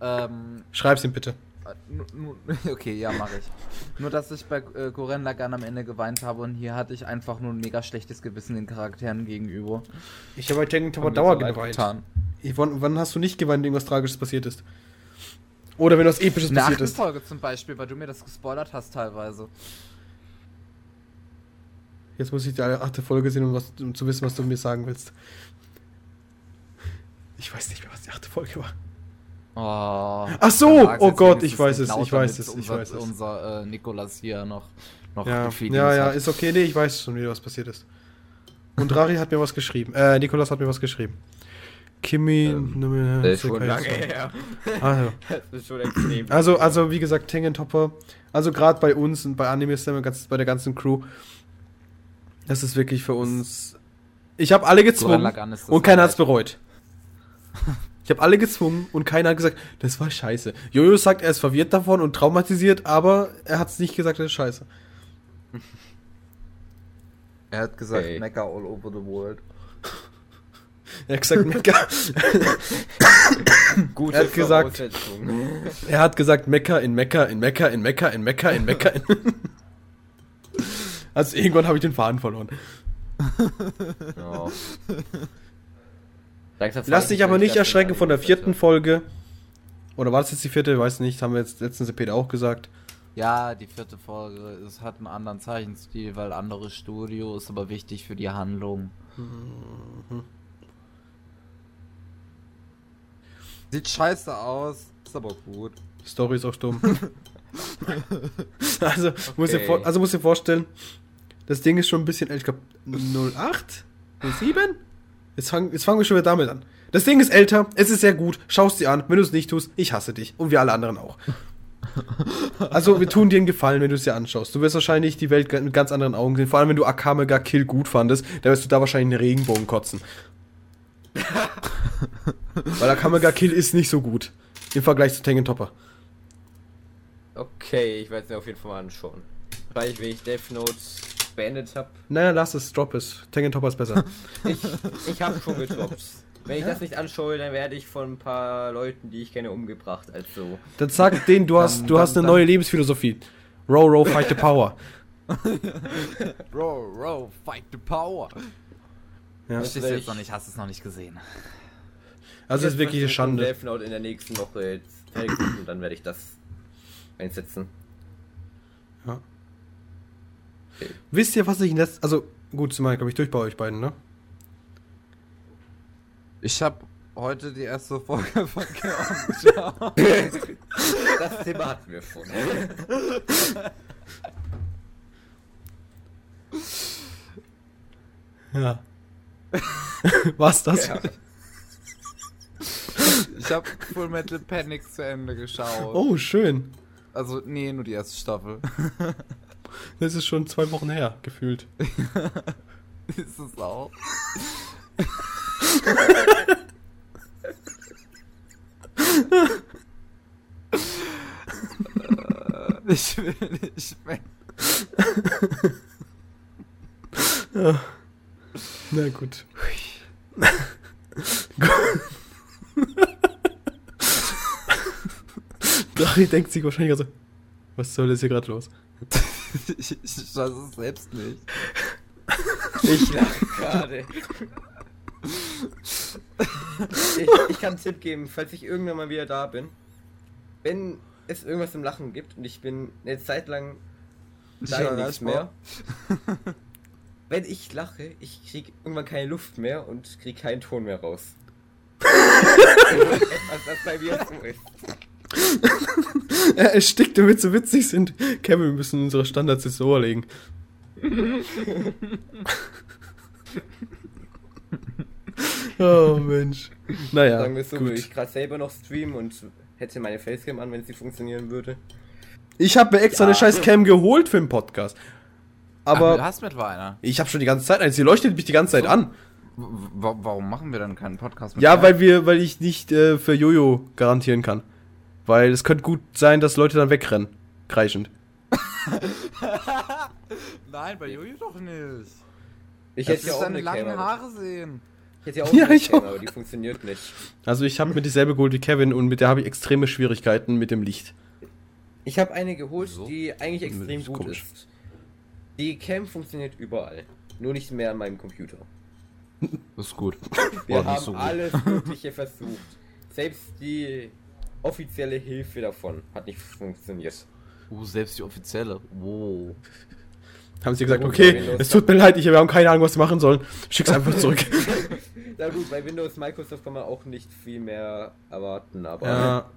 Ähm, Schreib's ihm bitte. Äh, Okay, ja, mache ich. Nur, dass ich bei äh, Gurren Lagann am Ende geweint habe und hier hatte ich einfach nur ein mega schlechtes Gewissen den Charakteren gegenüber. Ich habe bei Tengen mir Dauer so geweint. getan. Wann, wann hast du nicht geweint, wenn irgendwas Tragisches passiert ist? Oder wenn was Episches der passiert ist? Folge zum Beispiel, weil du mir das gespoilert hast teilweise. Jetzt muss ich die achte Folge sehen, um, was, um zu wissen, was du mir sagen willst. Ich weiß nicht mehr, was die achte Folge war. Oh, Ach so, oh Gott, ich weiß es, ich weiß es, ich unser, weiß es. Unser äh, Nikolas hier noch, noch Ja, ja, ja, ist okay. Nee, ich weiß schon wieder, was passiert ist. Und Rari hat mir was geschrieben. Äh, Nikolas hat mir was geschrieben. Kimi. Ähm, Das ist schon lange her. Also, Das ist schon extrem. also, also, wie gesagt, Tengen Topper. Also, gerade bei uns und bei Anime Slam, ganz- bei der ganzen Crew. Das ist wirklich für uns. Ich habe alle gezwungen und keiner hat's bereut. Ich habe alle gezwungen und keiner hat gesagt, das war scheiße. Jojo sagt, er ist verwirrt davon und traumatisiert, aber er hat es nicht gesagt, das ist scheiße. Er hat gesagt, Okay. Mecha all over the world. Er hat gesagt, Mecha, Gute er hat gesagt- er hat gesagt, Mecha in Mecha in Mecha in Mecha in Mecha in Mecha in. Also irgendwann habe ich den Faden verloren. Ja. Langsam Lass dich ich aber nicht erschrecken von der vierten. Folge. Oder war das jetzt die vierte? Weiß nicht, haben wir jetzt letztens Peter auch gesagt. Ja, die vierte Folge, es hat einen anderen Zeichenstil, weil anderes Studio ist aber wichtig für die Handlung. Sieht scheiße aus, ist aber gut. Story ist auch stumm. also, muss dir Okay. vor, also muss dir vorstellen, das Ding ist schon ein bisschen. Ich glaube 08? 07? Jetzt, fang, jetzt fangen wir schon wieder damit an. Das Ding ist älter, es ist sehr gut, schaust dir an. Wenn du es nicht tust, ich hasse dich. Und wir alle anderen auch. Also, wir tun dir einen Gefallen, wenn du es dir anschaust. Du wirst wahrscheinlich die Welt mit ganz anderen Augen sehen. Vor allem, wenn du Akame ga Kill gut fandest, dann wirst du da wahrscheinlich einen Regenbogen kotzen. Weil Akame ga Kill ist nicht so gut. Im Vergleich zu Tengen Topper. Okay, ich werde es mir auf jeden Fall mal anschauen. Weil wenn ich Death Note beendet habe, Naja, lass es, drop es. Tengen Topper ist besser. ich, ich habe schon gedroppt. Wenn ich das nicht anschaue, dann werde ich von ein paar Leuten, die ich kenne, umgebracht. Also, Dann sag denen, du hast, Dann- du hast dann- eine neue Lebensphilosophie. Row, row, fight the power. Row, row, fight the power. Ja. Das ist jetzt noch nicht, hast es noch nicht gesehen. Also es ist wirklich eine Schande. Death Note in der nächsten Woche jetzt fertig und dann werde ich das einsetzen. Wisst ihr, was ich in letzter... Also, gut, sind wir, glaube ich, durch bei euch beiden, ne? Ich habe heute die erste Folge von Georgia. Das Thema hatten wir schon. Ja. Was das? Ja. Ich habe Full Metal Panic zu Ende geschaut. Oh, schön. Also, nee, nur die erste Staffel. Das ist schon zwei Wochen her, gefühlt. Ist es auch? Äh, ich will nicht mehr. Na gut. Dari denkt sich wahrscheinlich also, was soll das hier gerade los? Ich, weiß es selbst nicht. Ich lache gerade. Ich, ich kann einen Tipp geben, falls ich irgendwann mal wieder da bin. Wenn es irgendwas zum Lachen gibt und ich bin eine Zeit lang da nichts weiß mehr. Wenn ich lache, ich krieg irgendwann keine Luft mehr und krieg keinen Ton mehr raus. Etwas, was bei mir so ist. Er erstickt, damit so witzig sind. Kevin, wir müssen unsere Standards jetzt so legen. oh Mensch. Naja, Sagen wir es so, würde gut. ich gerade selber noch streamen und hätte meine Facecam an, wenn sie funktionieren würde. Ich habe mir extra Ja. eine scheiß Cam geholt für den Podcast. Aber du Aber hast mittlerweile einer. ich habe schon die ganze Zeit eins. Sie leuchtet mich die ganze Zeit So. an. W wa- warum machen wir dann keinen Podcast mit Ja, weil wir, weil ich nicht äh, für Jojo garantieren kann. Weil es könnte gut sein, dass Leute dann wegrennen. Kreischend. Nein, bei Jojo doch nicht. Ich hätte ja auch deine eine langen Cam, aber- Haare sehen. Ich hätte ja auch Ja, eine auch. aber die funktioniert nicht. Also ich habe mir dieselbe geholt wie Kevin und mit der habe ich extreme Schwierigkeiten mit dem Licht. Ich habe eine geholt, Wieso? die eigentlich extrem ist gut komisch. ist. Die Cam funktioniert überall. Nur nicht mehr an meinem Computer. Das ist gut. Wir Boah, haben so gut. alles Mögliche versucht. Selbst die offizielle Hilfe davon hat nicht funktioniert. Uh, selbst die offizielle. Wow. Haben sie gesagt, gut, okay, es tut mir leid, ich, wir haben keine Ahnung, was wir machen sollen. Schick's einfach zurück. Na gut, bei Windows Microsoft kann man auch nicht viel mehr erwarten, aber. ja.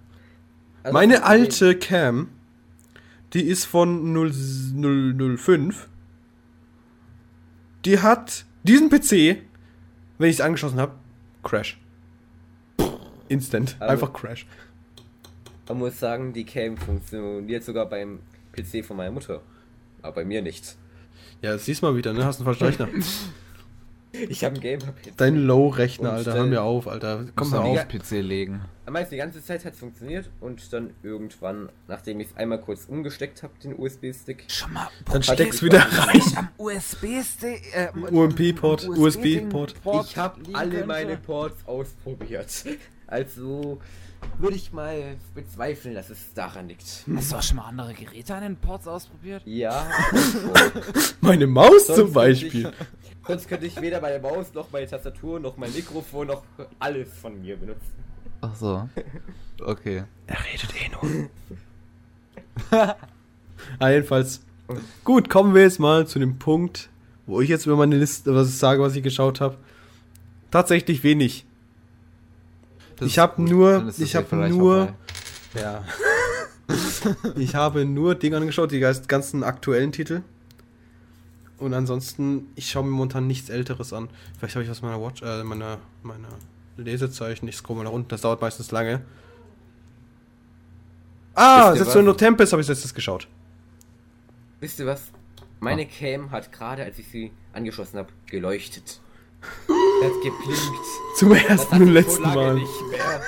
Also Meine von dem- alte Cam, die ist von 0, 005. Die hat diesen PC, wenn ich es angeschlossen habe, Crash. Instant. Also- Einfach Crash. Man muss sagen, die Cam funktioniert sogar beim PC von meiner Mutter. Aber bei mir nicht. Ja, siehst mal wieder, ne? Hast einen falschen Rechner. Ich habe einen Gamer-PC. Dein Low-Rechner, Alter. Hör mir auf, Alter. Komm mal auf. PC legen. Am meisten die ganze Zeit hat es funktioniert und dann irgendwann, nachdem ich es einmal kurz umgesteckt habe, den USB-Stick. Schon mal. Dann steck's wieder rein. am USB-Stick. Äh, UMP-Port, USB-Port. Ich habe alle meine Ports ausprobiert. Also würde ich mal bezweifeln, dass es daran liegt. Hast du auch schon mal andere Geräte an den Ports ausprobiert? Ja. Meine Maus Sonst zum Beispiel. Könnte ich, sonst könnte ich weder meine Maus noch meine Tastatur noch mein Mikrofon noch alles von mir benutzen. Ach so. Okay. Er redet eh nur. ah, jedenfalls. Gut, kommen wir jetzt mal zu dem Punkt, wo ich jetzt über meine Liste was ich sage, was ich geschaut habe. Tatsächlich wenig. Das Ich ist hab gut. nur- ich hier hab vielleicht nur-. Ja. ich habe nur Dinge angeschaut, die ganz- ganzen aktuellen Titel. Und ansonsten, ich schaue mir momentan nichts Älteres an. Vielleicht habe ich aus meiner Watch, äh, meiner, meiner Lesezeichen. Ich scroll mal nach unten, das dauert meistens lange. Ah, Wisst ihr Setsuna was? no Tempest habe ich letztes geschaut. Wisst ihr was? Meine Cam hat gerade, als ich sie angeschlossen habe, geleuchtet. Hat geblinkt. Zum Das ersten und letzten lange Mal. nicht mehr.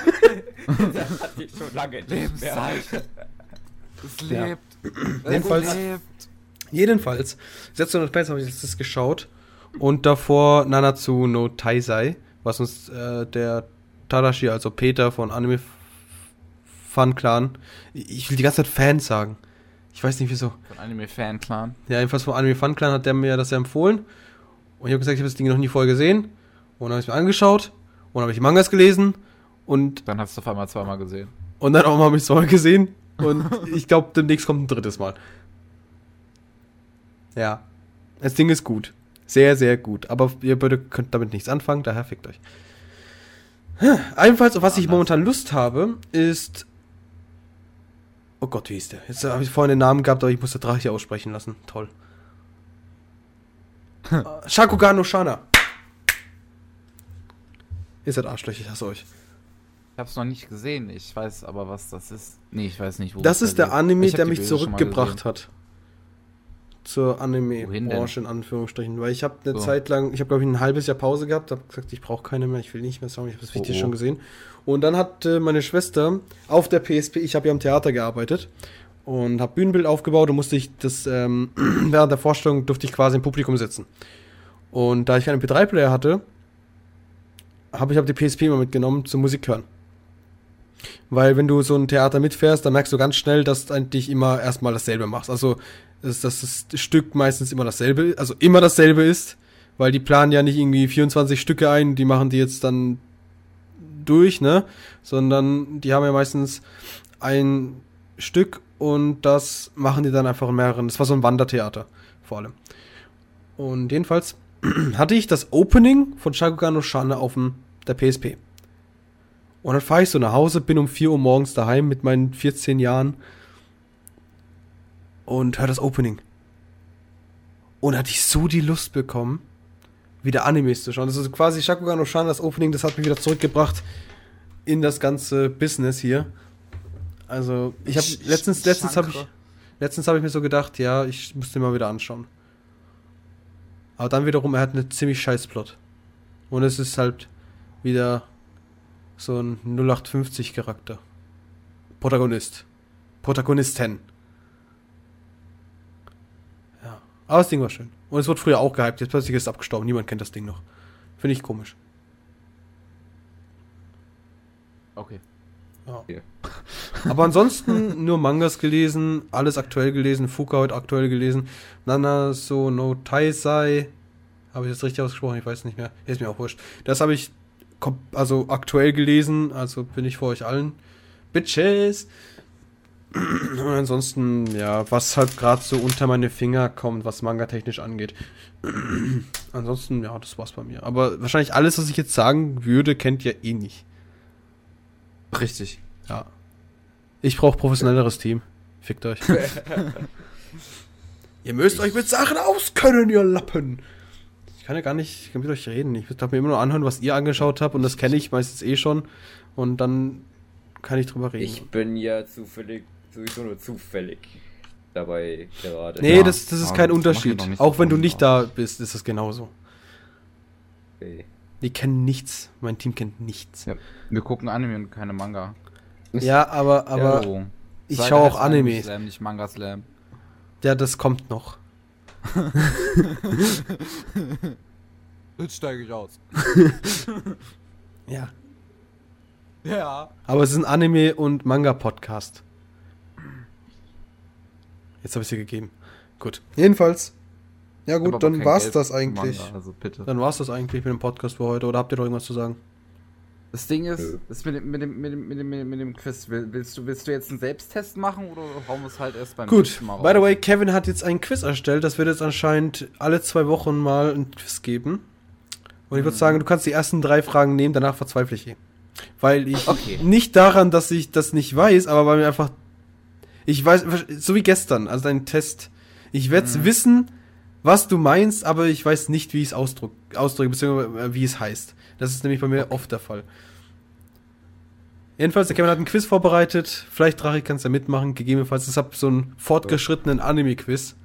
das hatte ich schon lange nicht mehr. Es Ja. lebt. Jedenfalls- Es lebt. Jedenfalls, Setsuna no Tempest habe ich letztes geschaut. Und davor Nanatsu no Taisai, was uns äh, der Tadashi, also Peter von Anime F- Fun Clan, ich will die ganze Zeit Fans sagen. Ich weiß nicht wieso. Von Anime Fan Clan. Ja, jedenfalls von Anime Fun Clan hat der mir das ja empfohlen. Und ich habe gesagt, ich habe das Ding noch nie vorher gesehen. Und dann habe ich es mir angeschaut. Und dann habe ich die Mangas gelesen. Und, Dann hast du auf einmal zweimal gesehen. und dann auch mal mich zweimal gesehen. Und ich glaube, demnächst kommt ein drittes Mal. Ja. Das Ding ist gut. Sehr, sehr gut. Aber ihr beide könnt damit nichts anfangen, daher fickt euch. Ebenfalls, auf was ich Anders. momentan Lust habe, ist. Oh Gott, wie hieß der? Jetzt habe ich vorhin den Namen gehabt, aber ich muss der Drache aussprechen lassen. Toll. Äh, Shakugan no Shana. Ihr seid Arschlöcher, ich hasse euch. Ich hab's noch nicht gesehen, ich weiß aber, was das ist. Nee, ich weiß nicht, wo. Das ist der liegt. Anime, Ich hab der mich Bilder zurückgebracht hat. Zur? Anime-Branche in Anführungsstrichen. Weil ich habe eine So. Zeit lang, ich habe glaube ich ein halbes Jahr Pause gehabt, habe gesagt, ich brauche keine mehr, ich will nicht mehr sagen, ich habe das Oh, Wichtige oh. schon gesehen. Und dann hat äh, meine Schwester auf der PSP, ich habe ja am Theater gearbeitet und habe Bühnenbild aufgebaut und musste ich das, ähm, während der Vorstellung durfte ich quasi im Publikum sitzen. Und da ich keinen MP3-Player hatte, habe ich hab die PSP immer mitgenommen zum Musik hören. Weil wenn du so ein Theater mitfährst, dann merkst du ganz schnell, dass du eigentlich immer erstmal dasselbe machst. Also, dass, das Stück meistens immer dasselbe, also immer dasselbe ist, weil die planen ja nicht irgendwie 24 Stücke ein, die machen die jetzt dann durch, ne? Sondern die haben ja meistens ein Stück und das machen die dann einfach in mehreren. Das war so ein Wandertheater, vor allem. Und jedenfalls hatte ich das Opening von Shakugan no Shane auf dem, der PSP. Und dann fahre ich so nach Hause, bin um 4 Uhr morgens daheim mit meinen 14 Jahren und höre das Opening. Und hatte ich so die Lust bekommen, wieder Animes zu schauen. Das ist quasi Shakugan no Shane, das Opening, das hat mich wieder zurückgebracht in das ganze Business hier. Also, ich habe letztens, letztens habe ich, letztens habe ich mir so gedacht, ja, ich müsste mal wieder anschauen. Aber dann wiederum, er hat eine ziemlich scheiß Plot. Und es ist halt wieder so ein 0850 Charakter. Protagonist. Protagonisten. Ja. Aber das Ding war schön. Und es wurde früher auch gehypt, jetzt plötzlich ist es abgestorben. Niemand kennt das Ding noch. Finde ich komisch. Okay. Ja. Ja. Aber ansonsten nur Mangas gelesen, alles aktuell gelesen, Fuka heute aktuell gelesen, Nana so no Taisai, habe ich das richtig ausgesprochen? Ich weiß nicht mehr. Ist mir auch wurscht. Das habe ich also aktuell gelesen, also bin ich vor euch allen. Bitches! Und ansonsten, ja, was halt gerade so unter meine Finger kommt, was manga-technisch angeht. ansonsten, ja, das war's bei mir. Aber wahrscheinlich alles, was ich jetzt sagen würde, kennt ihr eh nicht. Richtig. Ja. Ich brauche professionelleres Team. Fickt euch. ihr müsst euch mit Sachen auskennen, ihr Lappen. Ich kann ja gar nicht ich kann mit euch reden. Ich darf mir immer nur anhören, was ihr angeschaut habt und das kenne ich meistens eh schon. Und dann kann ich drüber reden. Ich bin ja zufällig, sowieso nur zufällig dabei gerade. nee, Ja, das, das ist aber kein Unterschied. Auch wenn du nicht da bist, ist das genauso. Okay. Die kennen nichts. Mein Team kennt nichts. Ja. Wir gucken Anime und keine Manga. Ja, aber, aber Oh. ich Sei schaue auch Animes. Slam, nicht Manga Slam. Ja, das kommt noch. Jetzt steige ich aus. Ja. Ja. Aber es ist ein Anime- und Manga-Podcast. Jetzt habe ich sie gegeben. Gut. Jedenfalls. Ja gut, dann war's Geld das eigentlich. Manga, also bitte. Dann war's das eigentlich mit dem Podcast für heute. Oder habt ihr noch irgendwas zu sagen? Das Ding ist, Nö. ist mit, dem, mit, dem, mit, dem, mit, dem, mit dem- Quiz, Will- willst du, willst du jetzt einen Selbsttest machen oder hauen wir es halt erst beim Gut. nächsten Mal By the raus? way, Kevin hat jetzt ein Quiz erstellt. Das wird jetzt anscheinend alle zwei Wochen mal ein Quiz geben. Und ich würde Mhm. sagen, du kannst die ersten drei Fragen nehmen, danach verzweifle ich eh. Weil ich Okay. nicht daran, dass ich das nicht weiß, aber weil mir einfach. Ich weiß, so wie gestern, also dein Test. Ich werde Mhm. wissen, was du meinst, aber ich weiß nicht, wie ich es ausdrücke, beziehungsweise äh, wie es heißt. Das ist nämlich bei mir oft der Fall. Jedenfalls, der Kevin hat ein Quiz vorbereitet. Vielleicht, Drachi, kannst du ja mitmachen. Gegebenenfalls, ich habe so einen fortgeschrittenen Anime-Quiz.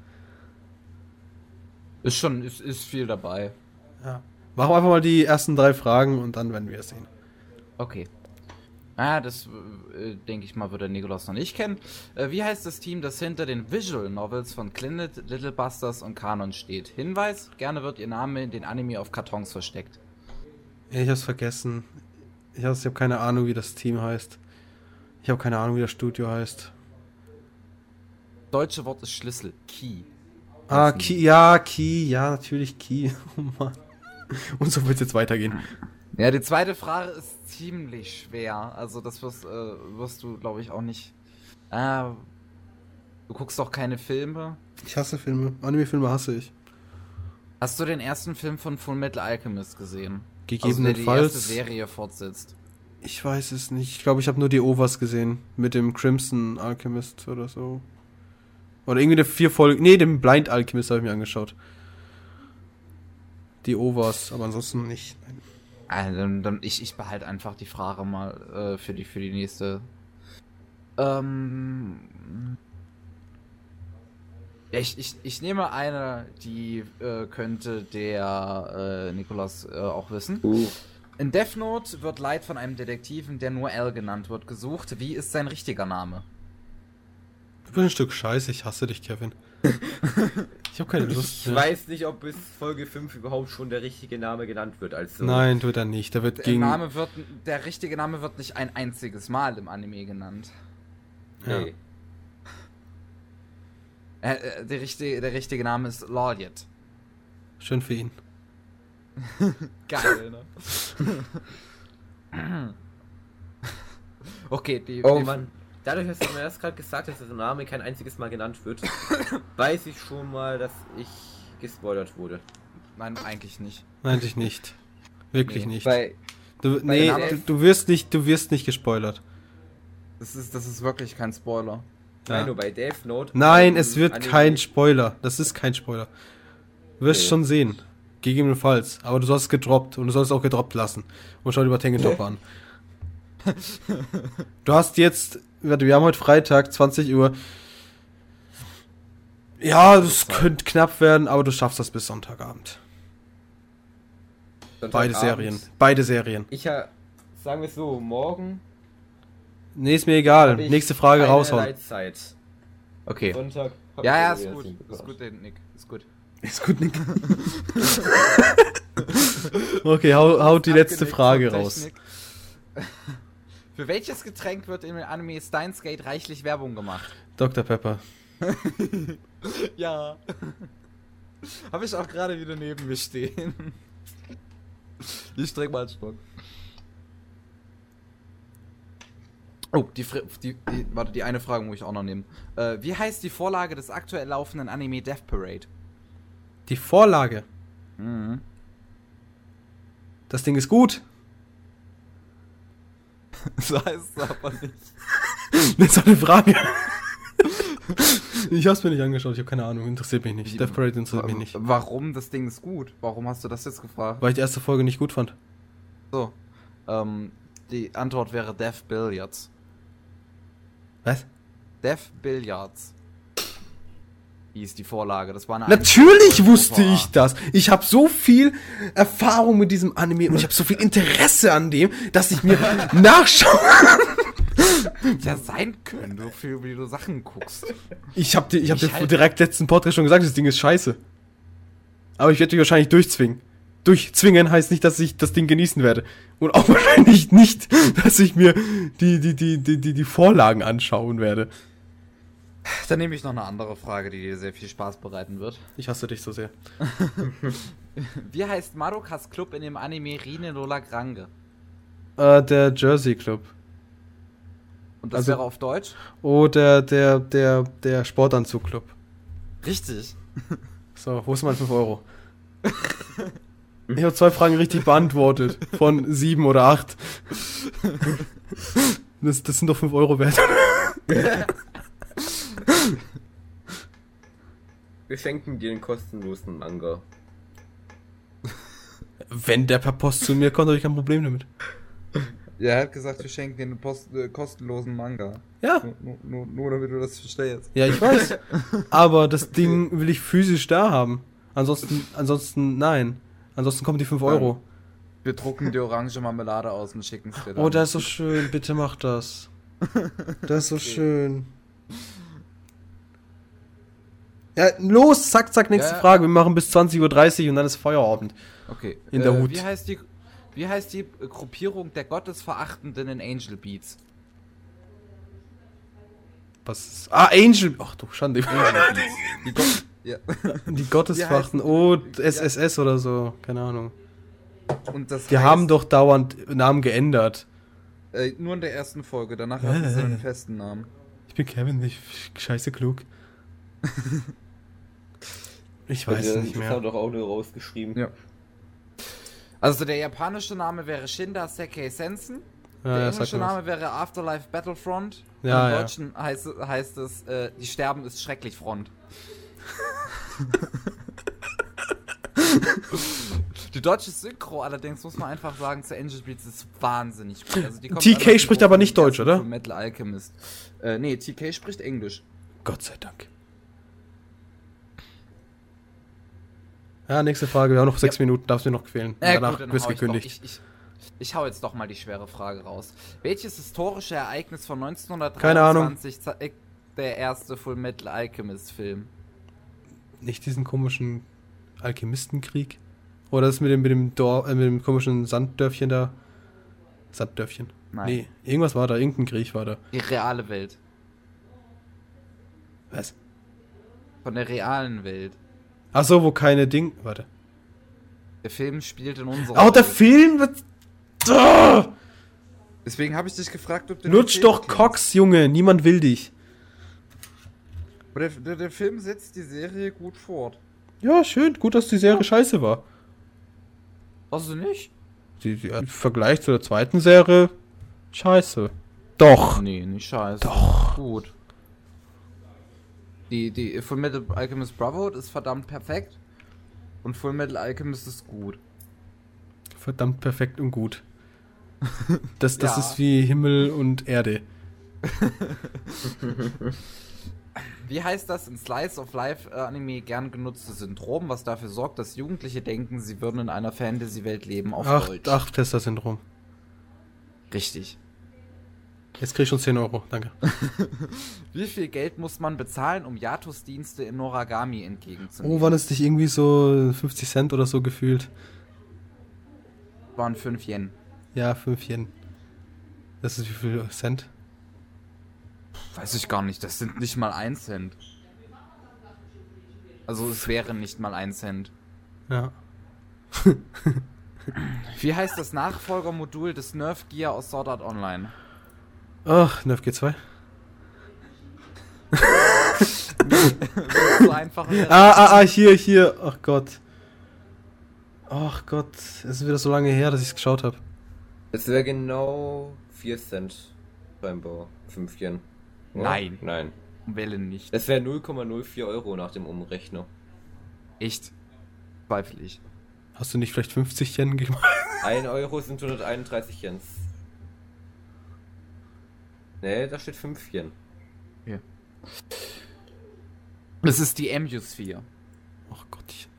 Ist schon, ist, ist viel dabei. Ja. Machen wir einfach mal die ersten drei Fragen und dann werden wir es sehen. Okay. Ah, das äh, denke ich mal, wird der Nikolaus noch nicht kennen. Äh, wie heißt das Team, das hinter den Visual Novels von Clint, Little Busters und Kanon steht? Hinweis: Gerne wird ihr Name in den Anime auf Kartons versteckt. Ich hab's vergessen. Ich habe hab keine Ahnung, wie das Team heißt. Ich habe keine Ahnung, wie das Studio heißt. Deutsche Wort ist Schlüssel. Key. Ah, die. ja, Ki, ja, natürlich Ki. Oh Mann. Und so wird's jetzt weitergehen. Ja, die zweite Frage ist ziemlich schwer. Also, das wirst, äh, wirst du, glaube ich, auch nicht. Ah, du guckst doch keine Filme. Ich hasse Filme. Anime-Filme hasse ich. Hast du den ersten Film von Full Metal Alchemist gesehen? Also, der die Gegebenenfalls. erste Serie fortsetzt. Ich weiß es nicht. Ich glaube, ich habe nur die Overs gesehen. Mit dem Crimson Alchemist oder so. Oder irgendwie der vier Folgen. Nee, den Blind Alchemist habe ich mir angeschaut. Die Overs, aber ansonsten nicht. Nein. Also, dann, dann ich, ich behalte einfach die Frage mal äh, für, die, für die nächste. Ähm. ja, Ich, ich, ich nehme eine, die äh, könnte der äh, Nikolas äh, auch wissen. Uh. In Death Note wird Light von einem Detektiven, der nur L genannt wird, gesucht. Wie ist sein richtiger Name? Du bist ein Stück Scheiße, ich hasse dich, Kevin. ich habe keine Lust. Ich mehr. weiß nicht, ob bis Folge 5 überhaupt schon der richtige Name genannt wird. Also Nein, tut er nicht. Der wird Der, gegen. Name wird, der richtige Name wird nicht ein einziges Mal im Anime genannt. Ja. Nee. Äh, äh, der, richtige, der richtige Name ist Lawliet. Schön für ihn. Geil, ne? okay, die. Oh die, Mann. Dadurch, dass du mir das gerade gesagt hast, dass der Name kein einziges Mal genannt wird, weiß ich schon mal, dass ich gespoilert wurde. Nein, eigentlich nicht. Eigentlich nicht. Wirklich Nee, nicht. Bei, Du, nee, Name- du, du wirst nicht, du wirst nicht gespoilert. Das ist, das ist wirklich kein Spoiler. Ja. Nein, nur bei Death Note. Nein, es wird Anime- kein Spoiler. Das ist kein Spoiler. Du wirst Okay. schon sehen. Gegebenenfalls. Aber du sollst es gedroppt und du sollst es auch gedroppt lassen. Und schau dir mal Tangetop an. Du hast jetzt, warte, wir haben heute Freitag, 20 Uhr. Ja, das könnte knapp werden, aber du schaffst das bis Sonntagabend. Beide Sonntagabend. Serien. Beide Serien. Ich ha, sagen wir es so, morgen. Nee, ist mir egal. Nächste Frage raushauen. Leitzeit. Okay. Sonntag. Ja, ja, ist gut. Ist gut, Nick. Ist gut. Ist gut, Nick. okay, hau, hau die letzte Frage raus. Für welches Getränk wird im Anime Steins Gate reichlich Werbung gemacht? Dr. Pepper. Ja. Habe ich auch gerade wieder neben mir stehen. Ich streck mal einen Stock. Oh, die, die, die, warte, die eine Frage muss ich auch noch nehmen. Äh, wie heißt die Vorlage des aktuell laufenden Anime Death Parade? Die Vorlage. Mhm. Das Ding ist gut. So heißt es aber nicht. Das ist eine Frage. ich hab's mir nicht angeschaut, ich habe keine Ahnung, interessiert mich nicht. Death Parade interessiert mich nicht. Warum das Ding ist gut? Warum hast du das jetzt gefragt? Weil ich die erste Folge nicht gut fand. So. Ähm, die Antwort wäre Death Billiards. Was? Death Billiards. Hieß die Vorlage. Das war eine Natürlich wusste ich das. Ich habe so viel Erfahrung mit diesem Anime und ich habe so viel Interesse an dem, dass ich mir nachschaue. Ja, sein können, so viel, wie du Sachen guckst. Ich habe dir, ich hab Ich dir halt- direkt letzten Podcast schon gesagt, das Ding ist scheiße. Aber ich werde dich wahrscheinlich durchzwingen. Durchzwingen heißt nicht, dass ich das Ding genießen werde. Und auch wahrscheinlich nicht, dass ich mir die, die, die, die, die, die Vorlagen anschauen werde. Dann nehme ich noch eine andere Frage, die dir sehr viel Spaß bereiten wird. Ich hasse dich so sehr. Wie heißt Madokas Club in dem Anime Rine Lola Grange? Äh, der Jersey Club. Und das Also- wäre auf Deutsch? Oh, der, der, der, der Sportanzug Club. Richtig. So, wo ist mein 5 Euro? Ich habe zwei Fragen richtig beantwortet. Von sieben oder acht. Das, das sind doch 5 Euro wert. Wir schenken dir den kostenlosen Manga. Wenn der per Post zu mir kommt, habe ich kein Problem damit. Ja, er hat gesagt, wir schenken dir einen post äh, kostenlosen Manga. Ja. Nur, nur, nur damit du das verstehst. Ja, ich weiß. Aber das Ding will ich physisch da haben. Ansonsten, ansonsten, nein. Ansonsten kommen die 5 Euro. Wir drucken die orange Marmelade aus und schicken es dir dann. Oh, das ist so schön. Bitte mach das. Das ist so schön. Ja, los, zack, zack, nächste Ja. Frage. Wir machen bis 20.30 Uhr und dann ist Feierabend. Okay. In der äh, Hut. Wie heißt die, wie heißt die äh, Gruppierung der Gottesverachtenden in Angel Beats? Was ist. Ah, Angel. Ach du Schande. Die Gott ja. Die Gotteswachen. Wie Oh, SSS oder so. Keine Ahnung. Und das Die heißt, haben doch dauernd Namen geändert. Äh, nur in der ersten Folge, danach hatten sie Äh. einen festen Namen. Ich bin Kevin, ich scheiße klug. Ich weiß es nicht Das mehr. haben doch auch nur rausgeschrieben. Ja. Also der japanische Name wäre Shinda Sekei Sensen. Ja, der englische. Name wäre Afterlife Battlefront. Ja, Im ja. Deutschen heißt, heißt es, äh, die Sterben ist schrecklich Front. Die deutsche Synchro allerdings, muss man einfach sagen, zu Angel Beats ist wahnsinnig gut. Also die kommt TK spricht aber nicht Deutsch, oder? Metal Alchemist. Äh, nee, TK spricht Englisch. Gott sei Dank. Ja, nächste Frage. Wir haben noch sechs Minuten, darfst du noch quälen. Äh, Danach gut, hau du ich, doch, gekündigt. ich, ich, ich hau jetzt doch mal die schwere Frage raus. Welches historische Ereignis von 1923 Keine Ahnung. zeigt der erste Full Metal Alchemist Film? Nicht diesen komischen Alchemistenkrieg? Oder das mit dem, mit dem, Dor äh, mit dem komischen Sanddörfchen da? Sanddörfchen. Nein. Nee, irgendwas war da, irgendein Krieg war da. Die reale Welt. Was? Von der realen Welt. Ach so, wo keine Ding. Warte. Der Film spielt in unserer Auch der Welt. Film wird. Ah! Deswegen habe ich dich gefragt, ob du Film doch kennst. Cox, Junge. Niemand will dich. Aber Der, der, der Film setzt die Serie gut fort. Ja, schön. Gut, dass die Serie scheiße war. Hast du nicht? Die, die, Im Vergleich zu der zweiten Serie. Scheiße. Doch. Nee, nicht scheiße. Doch. Gut. Die, die Full Metal Alchemist Brotherhood ist verdammt perfekt. Und Full Metal Alchemist ist gut. Verdammt perfekt und gut. Das, das Ja. ist wie Himmel und Erde. Wie heißt das in Slice of Life äh, Anime gern genutzte Syndrom, was dafür sorgt, dass Jugendliche denken, sie würden in einer Fantasy-Welt leben auf Ach, Deutsch? ach, Tester-Syndrom. Richtig. Jetzt krieg ich schon 10 Euro. Danke. Wie viel Geld muss man bezahlen, um Yatus-Dienste in Noragami entgegenzunehmen? Oh, waren es nicht irgendwie so 50 Cent oder so gefühlt? waren 5 Yen. Ja, 5 Yen. Das ist wie viel Cent? Weiß ich gar nicht, das sind nicht mal 1 Cent. Also es wäre nicht mal 1 Cent. Ja. Wie heißt das Nachfolgermodul des Nerf Gear aus Sword Art Online? Ach, Nerf G2. so einfach wäre. Ah, ah, ah, hier, hier. Ach Gott. Ach Gott, es ist wieder so lange her, dass ich es geschaut habe. Das wäre genau 4 Cent beim Bau. 5 Yen. Oder? Nein. Nein. Welle nicht. Das wäre 0,04 Euro nach dem Umrechner. Echt? Zweifel ich. Hast du nicht vielleicht 50 Yen gemacht? 1 Euro sind 131 Yens. Ne, da steht 5 Yen. Das ist die MU-Sphere. Ach Gottchen.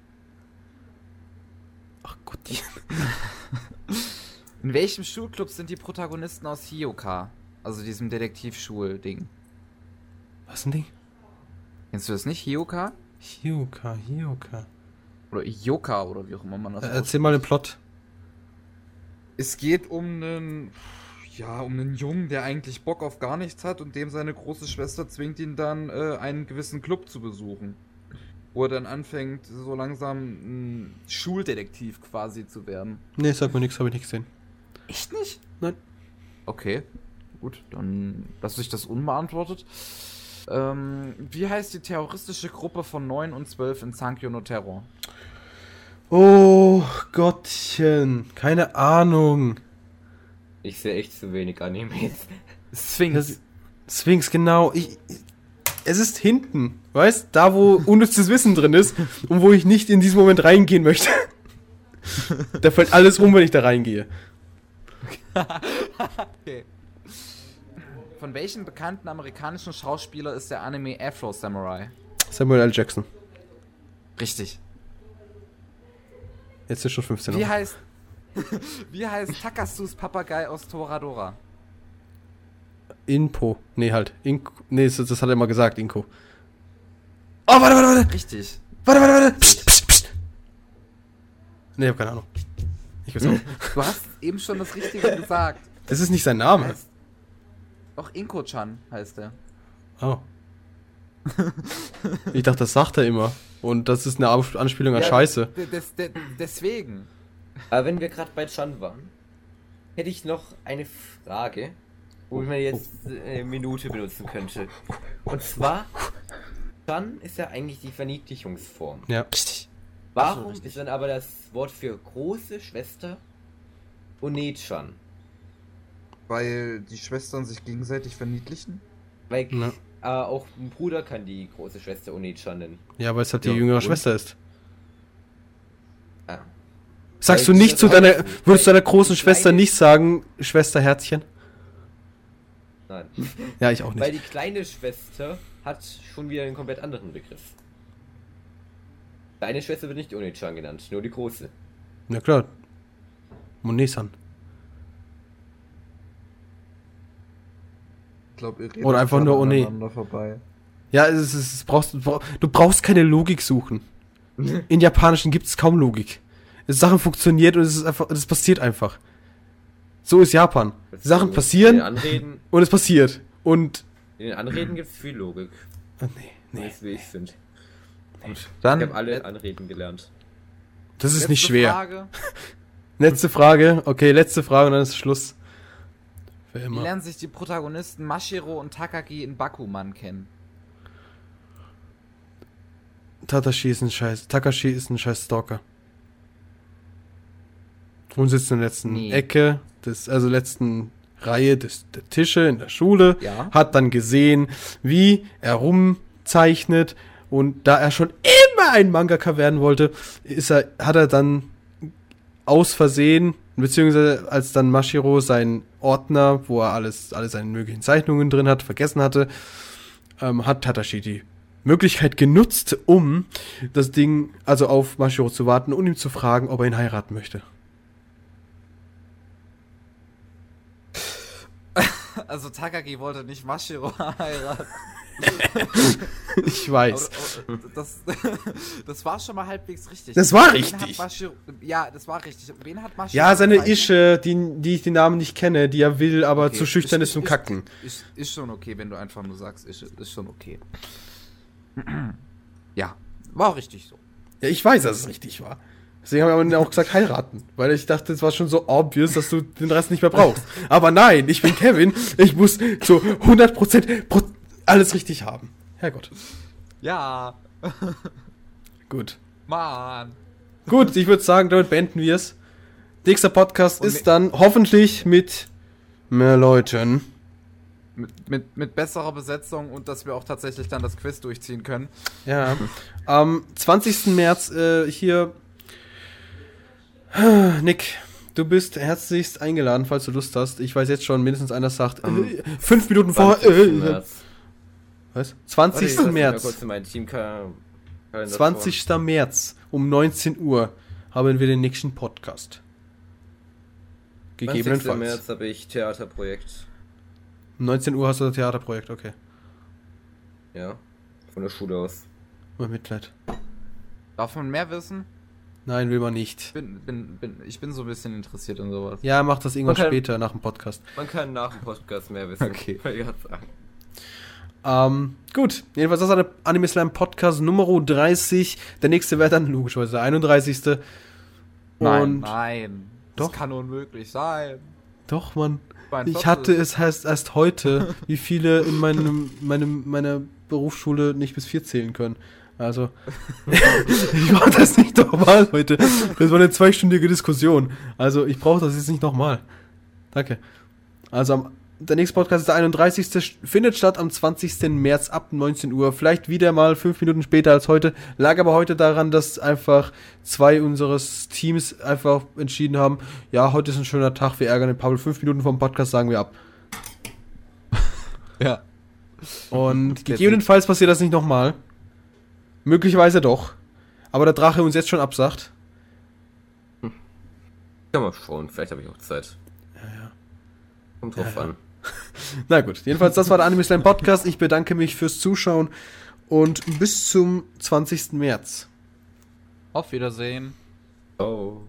Ach Gottchen. In welchem Schulclub sind die Protagonisten aus Hioka? Also diesem Detektivschul-Ding. Was denn Ding? Kennst du das nicht? Hioka? Hioka, Hioka. Oder Ioka oder wie auch immer man das Äh, erzähl mal den Plot. Es geht um einen, ja, um einen Jungen, der eigentlich Bock auf gar nichts hat und dem seine große Schwester zwingt ihn dann, äh, einen gewissen Club zu besuchen. Wo er dann anfängt, so langsam ein Schuldetektiv quasi zu werden. Nee, sag mir nichts, habe ich nicht gesehen. Echt nicht? Nein. Okay, gut, dann lasse ich das unbeantwortet. Ähm, wie heißt die terroristische Gruppe von 9 und 12 in Sankyo no Terror? Oh Gottchen. Keine Ahnung. Ich sehe echt zu wenig Animes. Sphinx. Das- Sphinx, genau. Ich, ich- es ist hinten, weißt? Da, wo unnützes Wissen drin ist und wo ich nicht in diesem Moment reingehen möchte. da fällt alles um, wenn ich da reingehe. Okay. Von welchem bekannten amerikanischen Schauspieler ist der Anime Afro Samurai? Samuel L. Jackson. Richtig. Jetzt ist schon 15 Wie Uhr. heißt Wie heißt Takasus Papagei aus Toradora? Inpo. Nee, halt. Inko. Nee, das, das hat er immer gesagt, Inko. Oh, warte, warte, warte. Richtig. Warte, warte, warte. Psst, psst, psst. Nee, ich hab keine Ahnung. Ich weiß auch. Du hast eben schon das Richtige gesagt. Das ist nicht sein Name. Heißt- Doch Inko-chan heißt er. Oh. Ich dachte, das sagt er immer. Und das ist eine Anspielung an Ja, Scheiße. de- des- de- deswegen. Aber wenn wir gerade bei Chan waren, hätte ich noch eine Frage, wo man jetzt eine Minute benutzen könnte. Und zwar, Chan ist ja eigentlich die Verniedlichungsform. Ja. Richtig. Warum richtig. ist dann aber das Wort für große Schwester One-chan? Weil die Schwestern sich gegenseitig verniedlichen? Weil Ja. äh, auch ein Bruder kann die große Schwester One-chan nennen. Ja, weil es halt die Ja, jüngere und? Schwester ist. Ah. Sagst Weil du nicht zu deiner, würdest du deiner weil großen Schwester nicht sagen, Schwester Herzchen? Nein. Ja, ich auch Weil nicht. die kleine Schwester hat schon wieder einen komplett anderen Begriff. Deine Schwester wird nicht Oni-chan genannt, nur die große. Ja klar. Monesan. Ich glaub, ihr redet Oder einfach nur One. vorbei. Ja, es ist, es brauchst, du brauch- du brauchst keine Logik suchen. In Japanischen gibt es kaum Logik. Sachen funktioniert und es ist einfach, es passiert einfach. So ist Japan. Sachen passieren den Anreden, und es passiert. Und. in den Anreden gibt es viel Logik. Oh, nee, Nee. nee. Wie ich finde. Dann Ich habe alle Anreden gelernt. Das ist letzte nicht schwer. Frage. Letzte Frage. Okay, letzte Frage und dann ist Schluss. Für Wie immer. lernen sich die Protagonisten Mashiro und Takagi in Bakuman kennen? Tatashi ist ein scheiß. Takashi ist ein scheiß Stalker. Und sitzt in der letzten Nee. Ecke, des, also letzten Reihe des, der Tische in der Schule. Ja. Hat dann gesehen, wie er rumzeichnet. Und da er schon immer ein Mangaka werden wollte, ist er, hat er dann aus Versehen, beziehungsweise als dann Mashiro seinen Ordner, wo er alles, alle seine möglichen Zeichnungen drin hat, vergessen hatte, ähm, hat Tatashi die Möglichkeit genutzt, um das Ding, also auf Mashiro zu warten und ihm zu fragen, ob er ihn heiraten möchte. Also Takagi wollte nicht Mashiro heiraten. Ich weiß. Aber, aber, das, das war schon mal halbwegs richtig. Das war Wen richtig. Mashiro, ja, das war richtig. Wen hat Mashiro Ja, seine gezeichnet? Ische, die, die ich den Namen nicht kenne, die er will, aber Okay, zu schüchtern ist- ist zum ist- Kacken. Ist, ist schon okay, wenn du einfach nur sagst, ist, ist schon okay. Ja, war auch richtig so. Ja, ich weiß, dass es richtig war. Deswegen habe ich aber auch gesagt heiraten, weil ich dachte, es war schon so obvious, dass du den Rest nicht mehr brauchst. Aber nein, ich bin Kevin, ich muss zu 100% Pro alles richtig haben. Herrgott. Ja, Gut. Mann. Gut, ich würde sagen, damit beenden wir es. Nächster Podcast Und ist dann hoffentlich mit mehr Leuten. Mit, mit, mit besserer Besetzung und dass wir auch tatsächlich dann das Quiz durchziehen können. Ja. Am 20. März äh, hier. Nick, du bist herzlichst eingeladen, falls du Lust hast. Ich weiß jetzt schon, mindestens einer sagt, Am äh, fünf Minuten vor. 20. Äh, März. was? Warte, 20. ich lass mich mal März. kurz in meinen Teamka- Kalender 20. März um 19 Uhr haben wir den nächsten Podcast. schauen. 20. Gegebenenfalls. März habe ich Theaterprojekt. Um 19 Uhr hast du das Theaterprojekt, okay. Ja. Von der Schule aus. Mal Mitleid. Darf man mehr wissen? Nein, will man nicht. Bin, bin, bin, ich bin so ein bisschen interessiert in sowas. Ja, mach das irgendwann Okay. später nach dem Podcast. Man kann nach dem Podcast mehr wissen. Okay. Ich sagen. Ähm, gut, jedenfalls das war der Anime Slam Podcast Nummer 30. Der nächste wäre dann logischerweise der 31. Nein, Und nein. Das Doch. kann unmöglich sein. doch, Mann. 42. Ich hatte es heißt erst heute, wie viele in meinem, meinem, meiner Berufsschule nicht bis vier zählen können. Also, ich brauche das nicht nochmal heute. Das war eine zweistündige Diskussion. Also, ich brauche das jetzt nicht nochmal. Danke. Also, am, der nächste Podcast ist der 31. findet statt am 20. März ab 19 Uhr. Vielleicht wieder mal fünf Minuten später als heute. Lag aber heute daran, dass einfach zwei unseres Teams einfach entschieden haben, ja, heute ist ein schöner Tag, wir ärgern den Paul. Fünf Minuten vom Podcast sagen wir ab. Ja. Und gegebenenfalls passiert das nicht nochmal. Möglicherweise doch. Aber der Drache uns jetzt schon absagt. Kann man schauen. Vielleicht habe ich auch Zeit. Ja, ja. Kommt drauf Ja, ja. an. Na gut, jedenfalls, das war der Anime Slam Podcast. Ich bedanke mich fürs Zuschauen und bis zum 20. März. Auf Wiedersehen. Oh.